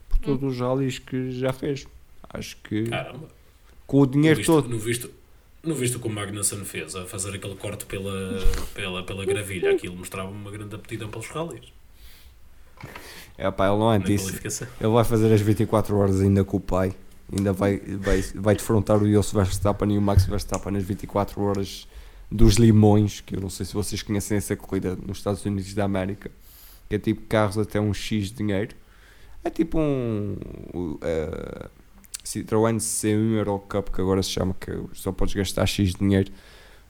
Speaker 1: por todos os ralis que já fez. Acho que
Speaker 2: Caramba.
Speaker 1: com o
Speaker 2: No
Speaker 1: dinheiro
Speaker 2: visto,
Speaker 1: todo.
Speaker 2: no visto, no visto que o Magnussen fez, a fazer aquele corte pela, pela, pela gravilha, aquilo mostrava uma grande aptidão pelos rallies.
Speaker 1: É pá, ele não é
Speaker 2: Na
Speaker 1: disso. Ele vai fazer as 24 horas ainda com o pai. Ainda vai, vai, vai defrontar o Jos Verstappen e o Max Verstappen nas 24 horas dos Limões, que eu não sei se vocês conhecem essa corrida nos Estados Unidos da América, que é tipo carros até um X de dinheiro. É tipo um uh, Citroën C1 Euro Cup, que agora se chama, que só podes gastar X de dinheiro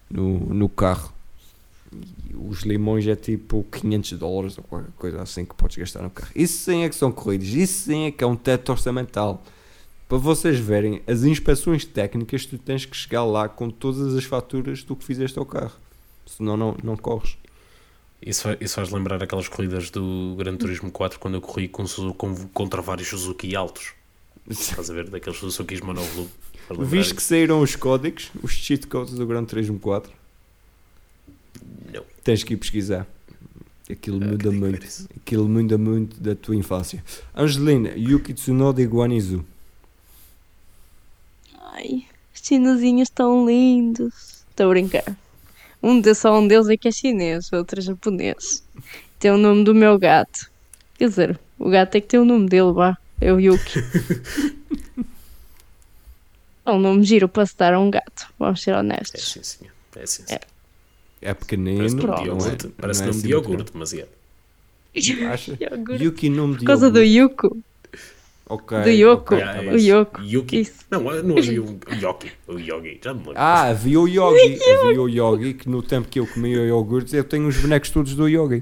Speaker 1: no, no carro. Os limões é tipo 500 dólares ou qualquer coisa assim que podes gastar no carro. Isso sim é que são corridas, isso sim é que é um teto orçamental. Para vocês verem as inspeções técnicas, tu tens que chegar lá com todas as faturas do que fizeste ao carro, senão não, não corres.
Speaker 2: Isso, isso faz lembrar aquelas corridas do Gran Turismo 4 quando eu corri com, com- contra vários Suzuki altos. Estás a ver? Daqueles Suzuki monovolume.
Speaker 1: Viste que saíram os códigos, os cheat codes do Gran Turismo 4?
Speaker 2: Não.
Speaker 1: Tens que ir pesquisar. Aquilo
Speaker 2: Ah,
Speaker 1: muda muito. Aquilo muda muito da tua infância. Angelina, Yuki Tsunoda e Guanizu.
Speaker 5: Ai, os chinesinhos tão lindos. Estou a brincar. Um deles, só um deles é que é chinês, o outro é japonês. Tem o nome do meu gato. Quer dizer, o gato é que tem o nome dele, vá. É o Yuki. É um nome giro para se dar a um gato, vamos ser
Speaker 2: É
Speaker 5: honestos.
Speaker 2: sim, senhor. É sim, senhor.
Speaker 1: É é-
Speaker 2: iogurte. Parece
Speaker 1: é
Speaker 2: nome de
Speaker 1: assim muito
Speaker 2: iogurte, mas é.
Speaker 1: grande. Acha?
Speaker 5: Iogurte.
Speaker 1: Yuki nome de
Speaker 5: Por causa do
Speaker 1: iogurte.
Speaker 5: Yuko.
Speaker 1: Ok,
Speaker 5: do Yoko.
Speaker 1: ok,
Speaker 2: Yeah,
Speaker 1: tá
Speaker 2: é.
Speaker 5: O Yoko.
Speaker 2: Yuki.
Speaker 5: Isso.
Speaker 2: Não, não havia o Yoki. O Yogi. Já me lembro.
Speaker 1: Ah, havia o Yogi. havia o Yogi que no tempo que eu comia iogurtes eu tenho os bonecos todos do Yogi.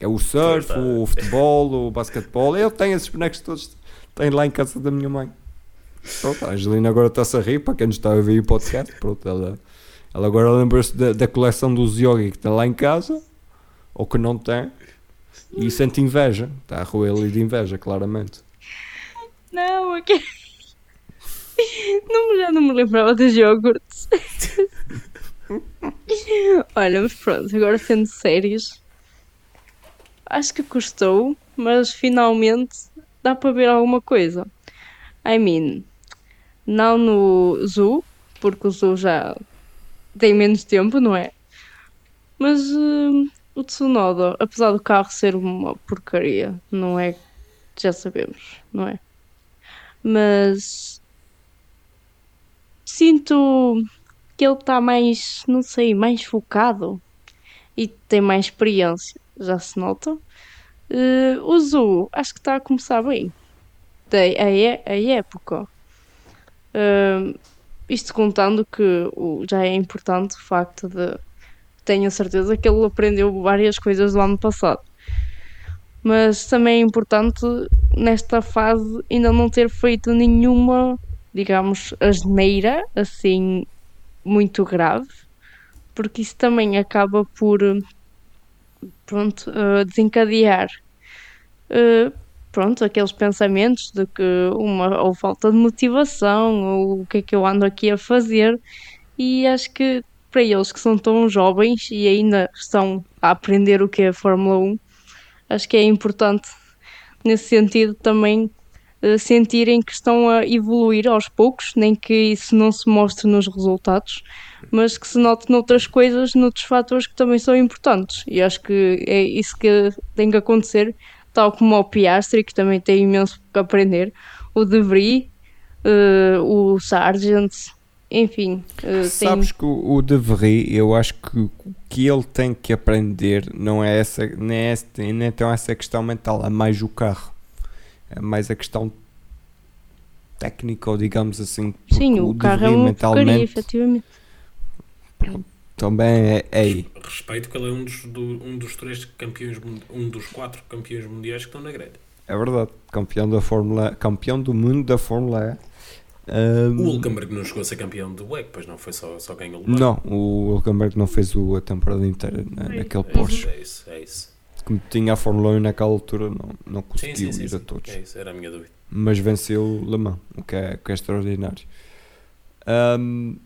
Speaker 1: É o surf,
Speaker 2: Verdade.
Speaker 1: o futebol, o basquetebol. Eu tenho esses bonecos todos. Tenho lá em casa da minha mãe. Pronto, a Angelina agora está-se a rir para quem nos está a ouvir o podcast. Pronto, ela, ela agora lembra-se da, da coleção dos Yogi que tem lá em casa ou que não tem e sente inveja. Está a roer ali de inveja, claramente.
Speaker 5: Não, aqui. Não, já não me lembrava dos iogurtes. Olha, mas pronto, agora sendo sérios, acho que custou, mas finalmente dá para ver alguma coisa. I mean, não no Zoo, porque o Zoo já tem menos tempo, não é? Mas hum, o Tsunoda, apesar do carro ser uma porcaria, não é? Já sabemos, não é? mas sinto que ele está mais, não sei, mais focado e tem mais experiência, já se nota. Eh, o Zu, acho que está a começar bem. Da, a, a época. Eh, isto contando que já é importante o facto de tenho certeza que ele aprendeu várias coisas do ano passado. Mas também é importante nesta fase ainda não ter feito nenhuma, digamos, asneira assim muito grave, porque isso também acaba por pronto, eh, desencadear eh, pronto, aqueles pensamentos de que uma ou falta de motivação ou o que é que eu ando aqui a fazer e acho que para eles que são tão jovens e ainda estão a aprender o que é a Fórmula 1, acho que é importante nesse sentido também eh, sentirem que estão a evoluir aos poucos, nem que isso não se mostre nos resultados, mas que se note noutras coisas, noutros fatores que também são importantes. E acho que é isso que tem que acontecer, tal como o Piastri, que também tem imenso que aprender, o De Vries, eh, o Sargent, enfim, tem-
Speaker 1: Sabes que o, o De Vries, eu acho que o que ele tem que aprender não é essa, nem é, essa- nem é tão essa questão mental, é mais o carro. É mais a questão técnica, ou digamos assim.
Speaker 5: sim, o
Speaker 1: De
Speaker 5: carro é uma porcaria, efetivamente.
Speaker 1: Também é, é aí.
Speaker 2: Respeito que ele é um dos, do- um dos três campeões, um dos quatro campeões mundiais que estão na grelha.
Speaker 1: É verdade. Campeão da Fórmula campeão do mundo da Fórmula E. Ahm,
Speaker 2: O Hulkenberg não chegou a ser campeão do WEC, pois não, foi só, só ganhou o
Speaker 1: não, o Hulkenberg não fez o- a temporada inteira na- naquele
Speaker 2: É
Speaker 1: Porsche.
Speaker 2: é isso, é isso.
Speaker 1: Como tinha a Fórmula 1 naquela altura, não, não
Speaker 2: Sim,
Speaker 1: conseguiu
Speaker 2: sim, sim,
Speaker 1: ir a
Speaker 2: sim.
Speaker 1: todos.
Speaker 2: É isso, era a minha dúvida.
Speaker 1: mas venceu Le Mans, o que é, o que é extraordinário. Ahm,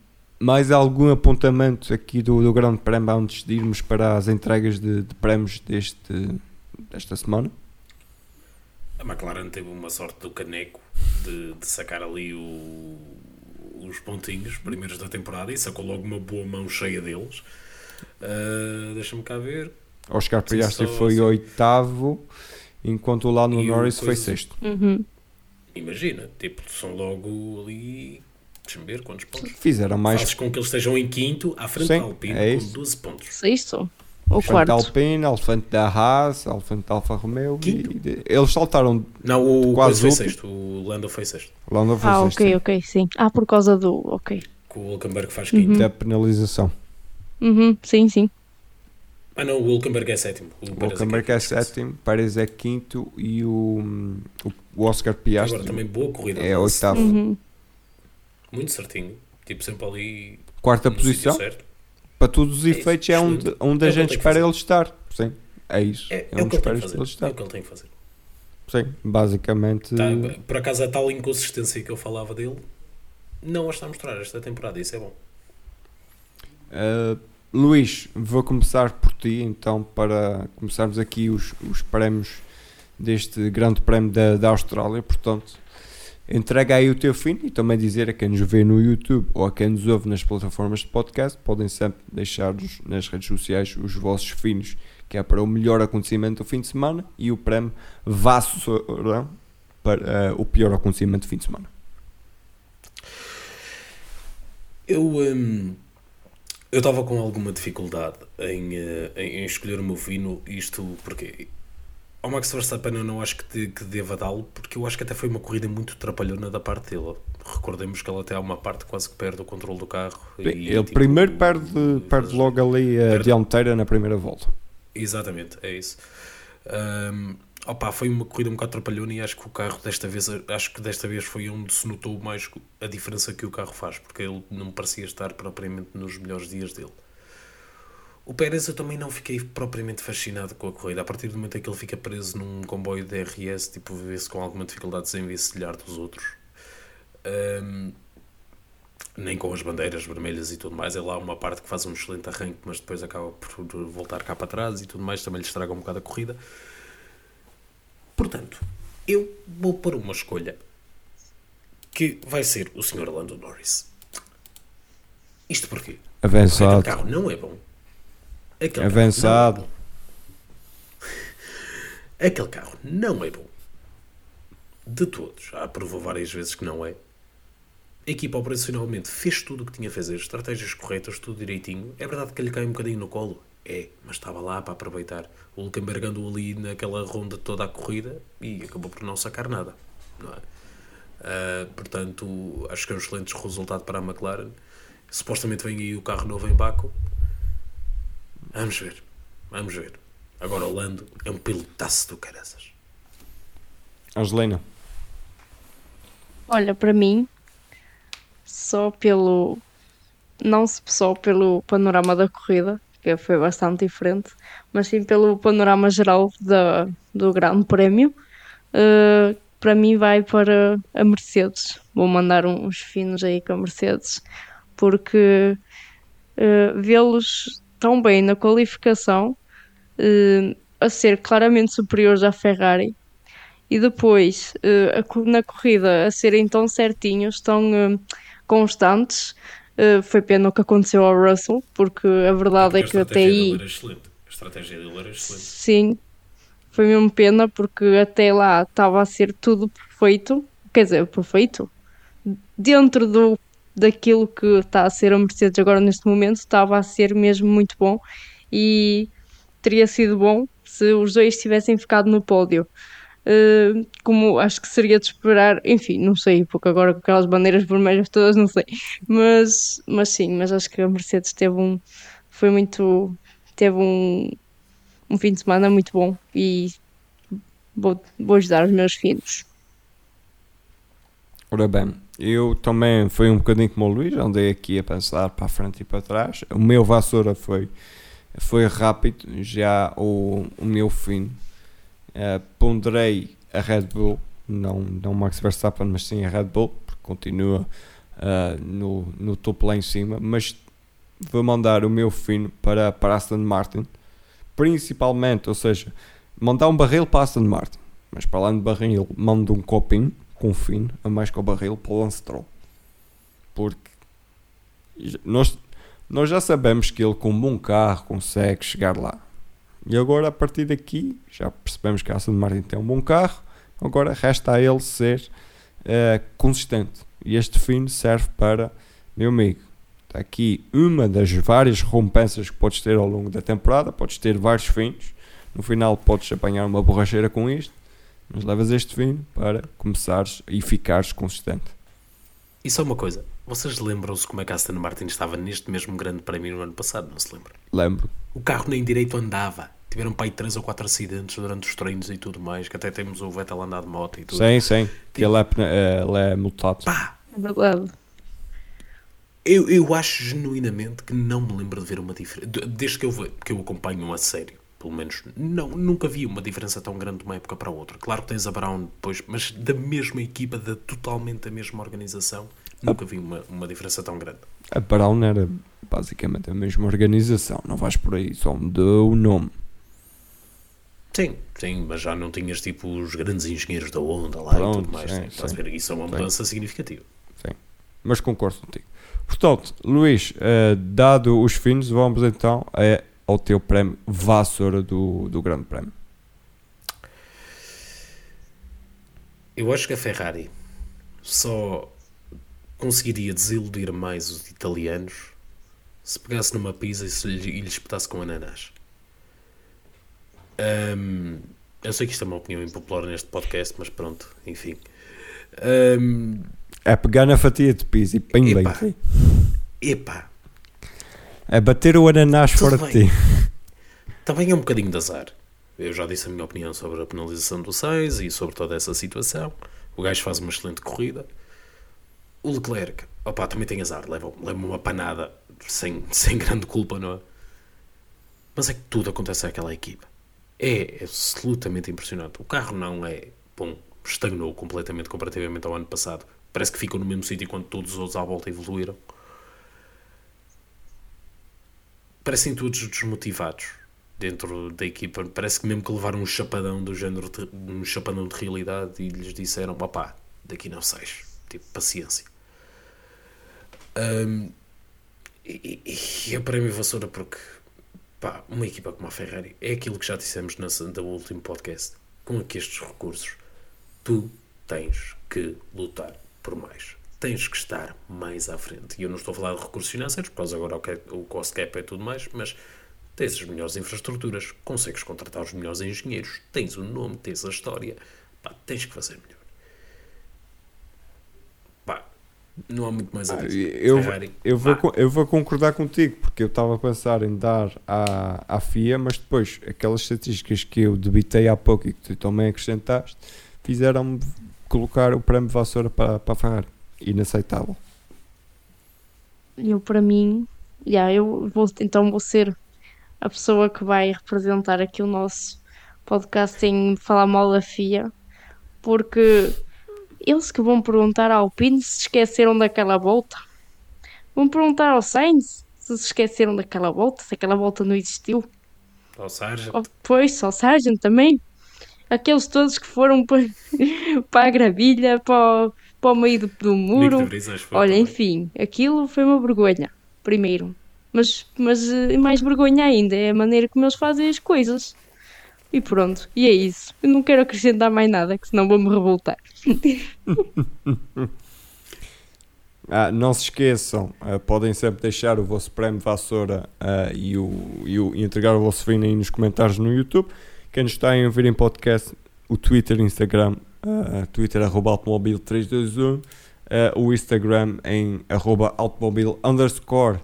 Speaker 1: mais algum apontamento aqui do, do Grande Prémio antes de irmos para as entregas de, de prémios deste, desta semana?
Speaker 2: A McLaren teve uma sorte do caneco de, de sacar ali o- os pontinhos primeiros da temporada e sacou logo uma boa mão cheia deles. Ah, Deixa-me cá ver.
Speaker 1: Oscar Piastri foi
Speaker 2: sim.
Speaker 1: oitavo, enquanto o Lando
Speaker 2: E o
Speaker 1: Norris foi
Speaker 2: coisa-
Speaker 1: sexto.
Speaker 5: Uhum.
Speaker 2: Imagina, tipo, são logo ali. Deixa-me ver quantos pontos.
Speaker 1: Fizeram mais
Speaker 2: Fazes com que eles estejam em quinto à frente
Speaker 1: Sim,
Speaker 2: da Alpine
Speaker 1: é
Speaker 2: com
Speaker 1: isso.
Speaker 2: 12 pontos.
Speaker 5: Sexto ou
Speaker 1: Alfante
Speaker 5: quarto?
Speaker 1: da Alpine, Alfante da Haas, Alfante da Alfa Romeo. E, de- eles saltaram.
Speaker 2: Não, o
Speaker 1: Quase
Speaker 2: foi sexto. O Lando foi sexto.
Speaker 1: O Lando foi
Speaker 5: Ah,
Speaker 1: sexto.
Speaker 5: ok, ok, sim. Ah, por causa do. Ok.
Speaker 2: Que o Hulkenberg faz quinto.
Speaker 1: Da penalização.
Speaker 5: Uhum, sim, sim.
Speaker 2: Ah, não, o Hulkenberg é sétimo. O
Speaker 1: O
Speaker 2: Pérez
Speaker 1: Hulkenberg é
Speaker 2: quinto, esquece.
Speaker 1: sétimo, Pérez é quinto e o, o, o Oscar Piastri
Speaker 2: Agora também boa corrida.
Speaker 1: é
Speaker 2: Lance.
Speaker 1: oitavo.
Speaker 5: Uhum.
Speaker 2: Muito certinho. Tipo, sempre ali.
Speaker 1: Quarta posição. Para todos os
Speaker 2: É isso,
Speaker 1: efeitos é onde,
Speaker 2: excelente.
Speaker 1: onde
Speaker 2: É
Speaker 1: a gente espera ele estar. Sim, é isso.
Speaker 2: É,
Speaker 1: É,
Speaker 2: é
Speaker 1: onde
Speaker 2: ele tem que
Speaker 1: esperas
Speaker 2: fazer.
Speaker 1: ele
Speaker 2: É
Speaker 1: estar.
Speaker 2: o que ele tem que fazer.
Speaker 1: Sim, basicamente.
Speaker 2: Tá, por acaso, a tal inconsistência que eu falava dele, não a está a mostrar esta temporada. Isso é bom.
Speaker 1: Uh, Luís, vou começar por ti então para começarmos aqui os, os prémios deste grande prémio da, da Austrália. Portanto, entrega aí o teu fim e também dizer a quem nos vê no YouTube ou a quem nos ouve nas plataformas de podcast, podem sempre deixar-nos nas redes sociais os vossos finos, que é para o melhor acontecimento do fim de semana e o prémio Vassoura para uh, o pior acontecimento do fim de semana.
Speaker 2: Eu hum, eu estava com alguma dificuldade em, eh, em, em escolher o meu fino, isto porque ao Max Verstappen eu não acho que, de, que deva dá-lo, porque eu acho que até foi uma corrida muito trapalhona da parte dele. Recordemos que ele até há uma parte quase que perde o controle do carro. e,
Speaker 1: Ele
Speaker 2: tipo,
Speaker 1: primeiro perde, perde logo ali a
Speaker 2: perde-
Speaker 1: dianteira na primeira volta.
Speaker 2: Exatamente, é isso. Hum, opa, foi uma corrida um bocado trapalhona e acho que o carro desta vez acho que desta vez foi onde se notou mais a diferença que o carro faz, porque ele não parecia estar propriamente nos melhores dias dele. O Pérez eu também não fiquei propriamente fascinado com a corrida. A partir do momento em que ele fica preso num comboio de DRS, tipo, vê-se com alguma dificuldade de se envencilhar dos outros. Hum, nem com as bandeiras vermelhas e tudo mais. Ele há uma parte que faz um excelente arranque, mas depois acaba por voltar cá para trás e tudo mais. Também lhe estraga um bocado a corrida. Portanto, eu vou para uma escolha que vai ser o Sr. Lando Norris. Isto porquê?
Speaker 1: Avançado.
Speaker 2: carro não é bom. Aquele
Speaker 1: Avançado.
Speaker 2: É. Aquele carro não é bom. De todos. Já provou várias vezes que não é. A equipa operacionalmente fez tudo o que tinha a fazer, estratégias corretas, tudo direitinho. É verdade que lhe cai um bocadinho no colo. É, mas estava lá para aproveitar. O Hulkenberg andou ali naquela ronda toda a corrida e acabou por não sacar nada. Não é? Ah, portanto, acho que é um excelente resultado para a McLaren. Supostamente vem aí o carro novo em Baco. Vamos ver. Vamos ver. Agora o Lando é um pilotaço do caraças.
Speaker 1: Angelina.
Speaker 5: Olha, para mim, só pelo. Não se- só pelo panorama da corrida, que foi bastante diferente, mas sim pelo panorama geral da, do Grande Prémio. Uh, para mim vai para a Mercedes. Vou mandar uns finos aí com a Mercedes, porque uh, vê-los tão bem na qualificação, uh, a ser claramente superiores à Ferrari, e depois uh, a na corrida a serem tão certinhos, tão uh, constantes. Foi pena o que aconteceu ao Russell, porque a verdade é
Speaker 2: Porque
Speaker 5: que
Speaker 2: a
Speaker 5: até aí.
Speaker 2: A estratégia dele era excelente.
Speaker 5: Sim, foi mesmo pena porque até lá estava a ser tudo perfeito, quer dizer, perfeito, dentro do, daquilo que está a ser a Mercedes agora neste momento, estava a ser mesmo muito bom e teria sido bom se os dois tivessem ficado no pódio. Uh, como acho que seria de esperar, enfim, não sei, porque agora com aquelas bandeiras vermelhas todas, não sei, mas, mas sim, mas acho que a Mercedes teve um, foi muito, teve um, um fim de semana muito bom e vou, vou ajudar os meus filhos.
Speaker 1: Ora bem, eu também fui um bocadinho como o Luís, andei aqui a pensar para a frente e para trás. O meu vassoura foi, foi rápido, já o, o meu fim. eh, ponderei a Red Bull, não, não Max Verstappen, mas sim a Red Bull, porque continua eh, no, no topo lá em cima. Mas vou mandar o meu fino para, para Aston Martin, principalmente, ou seja, mandar um barril para Aston Martin, mas para lá de barril, mando um copinho com fino, a mais que o barril, para o Lance Stroll. Porque nós, nós já sabemos que ele com um bom carro consegue chegar lá. E agora a partir daqui já percebemos que a Aston Martin tem um bom carro, agora resta a ele ser eh, consistente. E este fino serve para, meu amigo, está aqui uma das várias recompensas que podes ter ao longo da temporada, podes ter vários finos, no final podes apanhar uma borracheira com isto, mas levas este fino para começares e ficares consistente.
Speaker 2: E só uma coisa, vocês lembram-se como é que a Aston Martin estava neste mesmo grande prémio no ano passado? Não se lembram?
Speaker 1: Lembro.
Speaker 2: O carro nem direito andava. Tiveram para aí 3 ou 4 acidentes durante os treinos e tudo mais, que até temos o Vettel andar de moto e tudo.
Speaker 1: Sim, sim, que ele é, eh, ele é multado.
Speaker 2: Pá,
Speaker 5: É verdade.
Speaker 2: eu, eu acho genuinamente que não me lembro de ver uma diferença. Desde que eu, ve- que eu acompanho a sério, pelo menos, não, nunca vi uma diferença tão grande de uma época para a outra. Claro que tens a Brown depois, mas da mesma equipa, da totalmente da mesma organização, nunca vi uma, uma diferença tão grande.
Speaker 1: A Brown era basicamente a mesma organização, não vais por aí, só mudou o nome.
Speaker 2: Sim, sim, mas já não tinhas tipo os grandes engenheiros da Honda lá e
Speaker 1: Pronto,
Speaker 2: tudo mais.
Speaker 1: sim,
Speaker 2: sim, estás a
Speaker 1: sim.
Speaker 2: ver? Isso é uma
Speaker 1: Sim.
Speaker 2: mudança significativa.
Speaker 1: Mas concordo contigo. Portanto, Luís, eh, dado os fins, vamos então eh, ao teu prémio vassoura do, do Grande Prémio.
Speaker 2: Eu acho que a Ferrari só conseguiria desiludir mais os italianos se pegasse numa pizza e, se lhe, e lhe espetasse com ananás. Ahm, eu sei que isto é uma opinião impopular neste podcast, mas pronto, enfim. Ahm,
Speaker 1: É pegar na fatia de pizza e pim, bem.
Speaker 2: Epá.
Speaker 1: É bater o ananás
Speaker 2: Tudo
Speaker 1: fora de
Speaker 2: bem.
Speaker 1: ti.
Speaker 2: também é um bocadinho de azar. Eu já disse a minha opinião sobre a penalização do Sainz e sobre toda essa situação. O gajo faz uma excelente corrida. O Leclerc, opá, também tem azar, leva, leva uma panada sem, sem grande culpa, não é? Mas é que tudo acontece àquela equipa. É absolutamente impressionante. O carro não é, bom, estagnou completamente comparativamente ao ano passado. Parece que ficou no mesmo sítio quando todos os outros à volta evoluíram. Parecem todos desmotivados dentro da equipa. Parece que mesmo que levaram um chapadão do género, de, um chapadão de realidade e lhes disseram, opá, daqui não sais. Tipo, paciência. Ahm, e, e, e a prémio vassoura porque pá, uma equipa como a Ferrari é aquilo que já dissemos nessa, no último podcast. Com aqui estes recursos, tu tens que lutar por mais. Tens que estar mais à frente. E eu não estou a falar de recursos financeiros, por causa agora o, que- o cost cap é tudo mais, mas tens as melhores infraestruturas, consegues contratar os melhores engenheiros, tens o nome, tens a história, pá, tens que fazer melhor. Pá, não há muito mais a dizer.
Speaker 1: Eu,
Speaker 2: Ferrari,
Speaker 1: eu, vou,
Speaker 2: pá,
Speaker 1: eu vou concordar contigo, porque eu estava a pensar em dar à, à FIA, mas depois aquelas estatísticas que eu debitei há pouco e que tu também acrescentaste, fizeram-me colocar o prémio vassoura para, para a Ferrari. Inaceitável.
Speaker 5: Eu, para mim, já, eu vou, então vou ser a pessoa que vai representar aqui o nosso podcast em falar mal da FIA, porque eles que vão perguntar ao Alpine se esqueceram daquela volta. Vão perguntar ao Sainz se se esqueceram daquela volta, se aquela volta não existiu.
Speaker 2: Ao Sargent.
Speaker 5: Oh, Pois, ao Sargent também. Aqueles todos que foram para, para a gravilha, para, o- para o meio do, do muro. Olha,
Speaker 2: também.
Speaker 5: enfim, aquilo foi uma vergonha, primeiro. Mas, mas eh, mais vergonha ainda é a maneira como eles fazem as coisas. E pronto, e é isso. Eu não quero acrescentar mais nada, que senão vou-me revoltar.
Speaker 1: Ah, não se esqueçam, ah, podem sempre deixar o vosso prémio vassoura ah, e, o, e, o- e entregar o vosso fim aí nos comentários no YouTube. Quem nos está a ouvir em podcast, o Twitter, Instagram, ah, Twitter arroba automobile 321, ah, o Instagram em arroba automobile underscore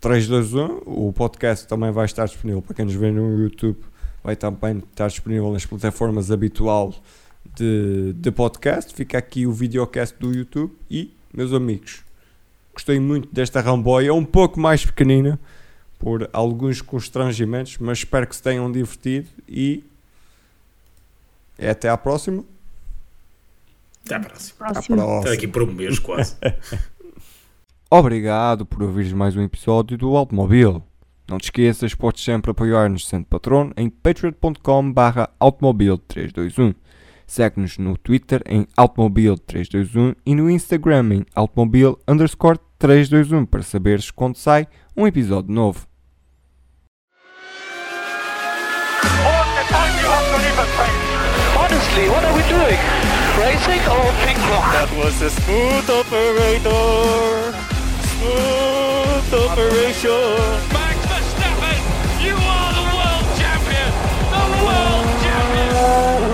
Speaker 1: 321. O podcast também vai estar disponível para quem nos vê no YouTube, vai também estar disponível nas plataformas habitual de, de podcast. Fica aqui o videocast do YouTube e, meus amigos, gostei muito desta Ramboia, um pouco mais pequenina por alguns constrangimentos, mas espero que se tenham divertido e é até à próxima.
Speaker 2: Até à próxima.
Speaker 1: Próxima.
Speaker 2: daqui por um mês quase.
Speaker 1: Obrigado por ouvires mais um episódio do Automóvel. Não te esqueças, podes sempre apoiar-nos sendo patrono em patreon.com barra automobile321. Segue-nos no Twitter em automobile321 e no Instagram em underscore 321 para saberes quando sai um episódio novo.
Speaker 3: Honestly, what are we doing? Racing or pink pong?
Speaker 4: That was a smooth operator. Smooth operation.
Speaker 6: Max Verstappen, you are the world champion. The world champion.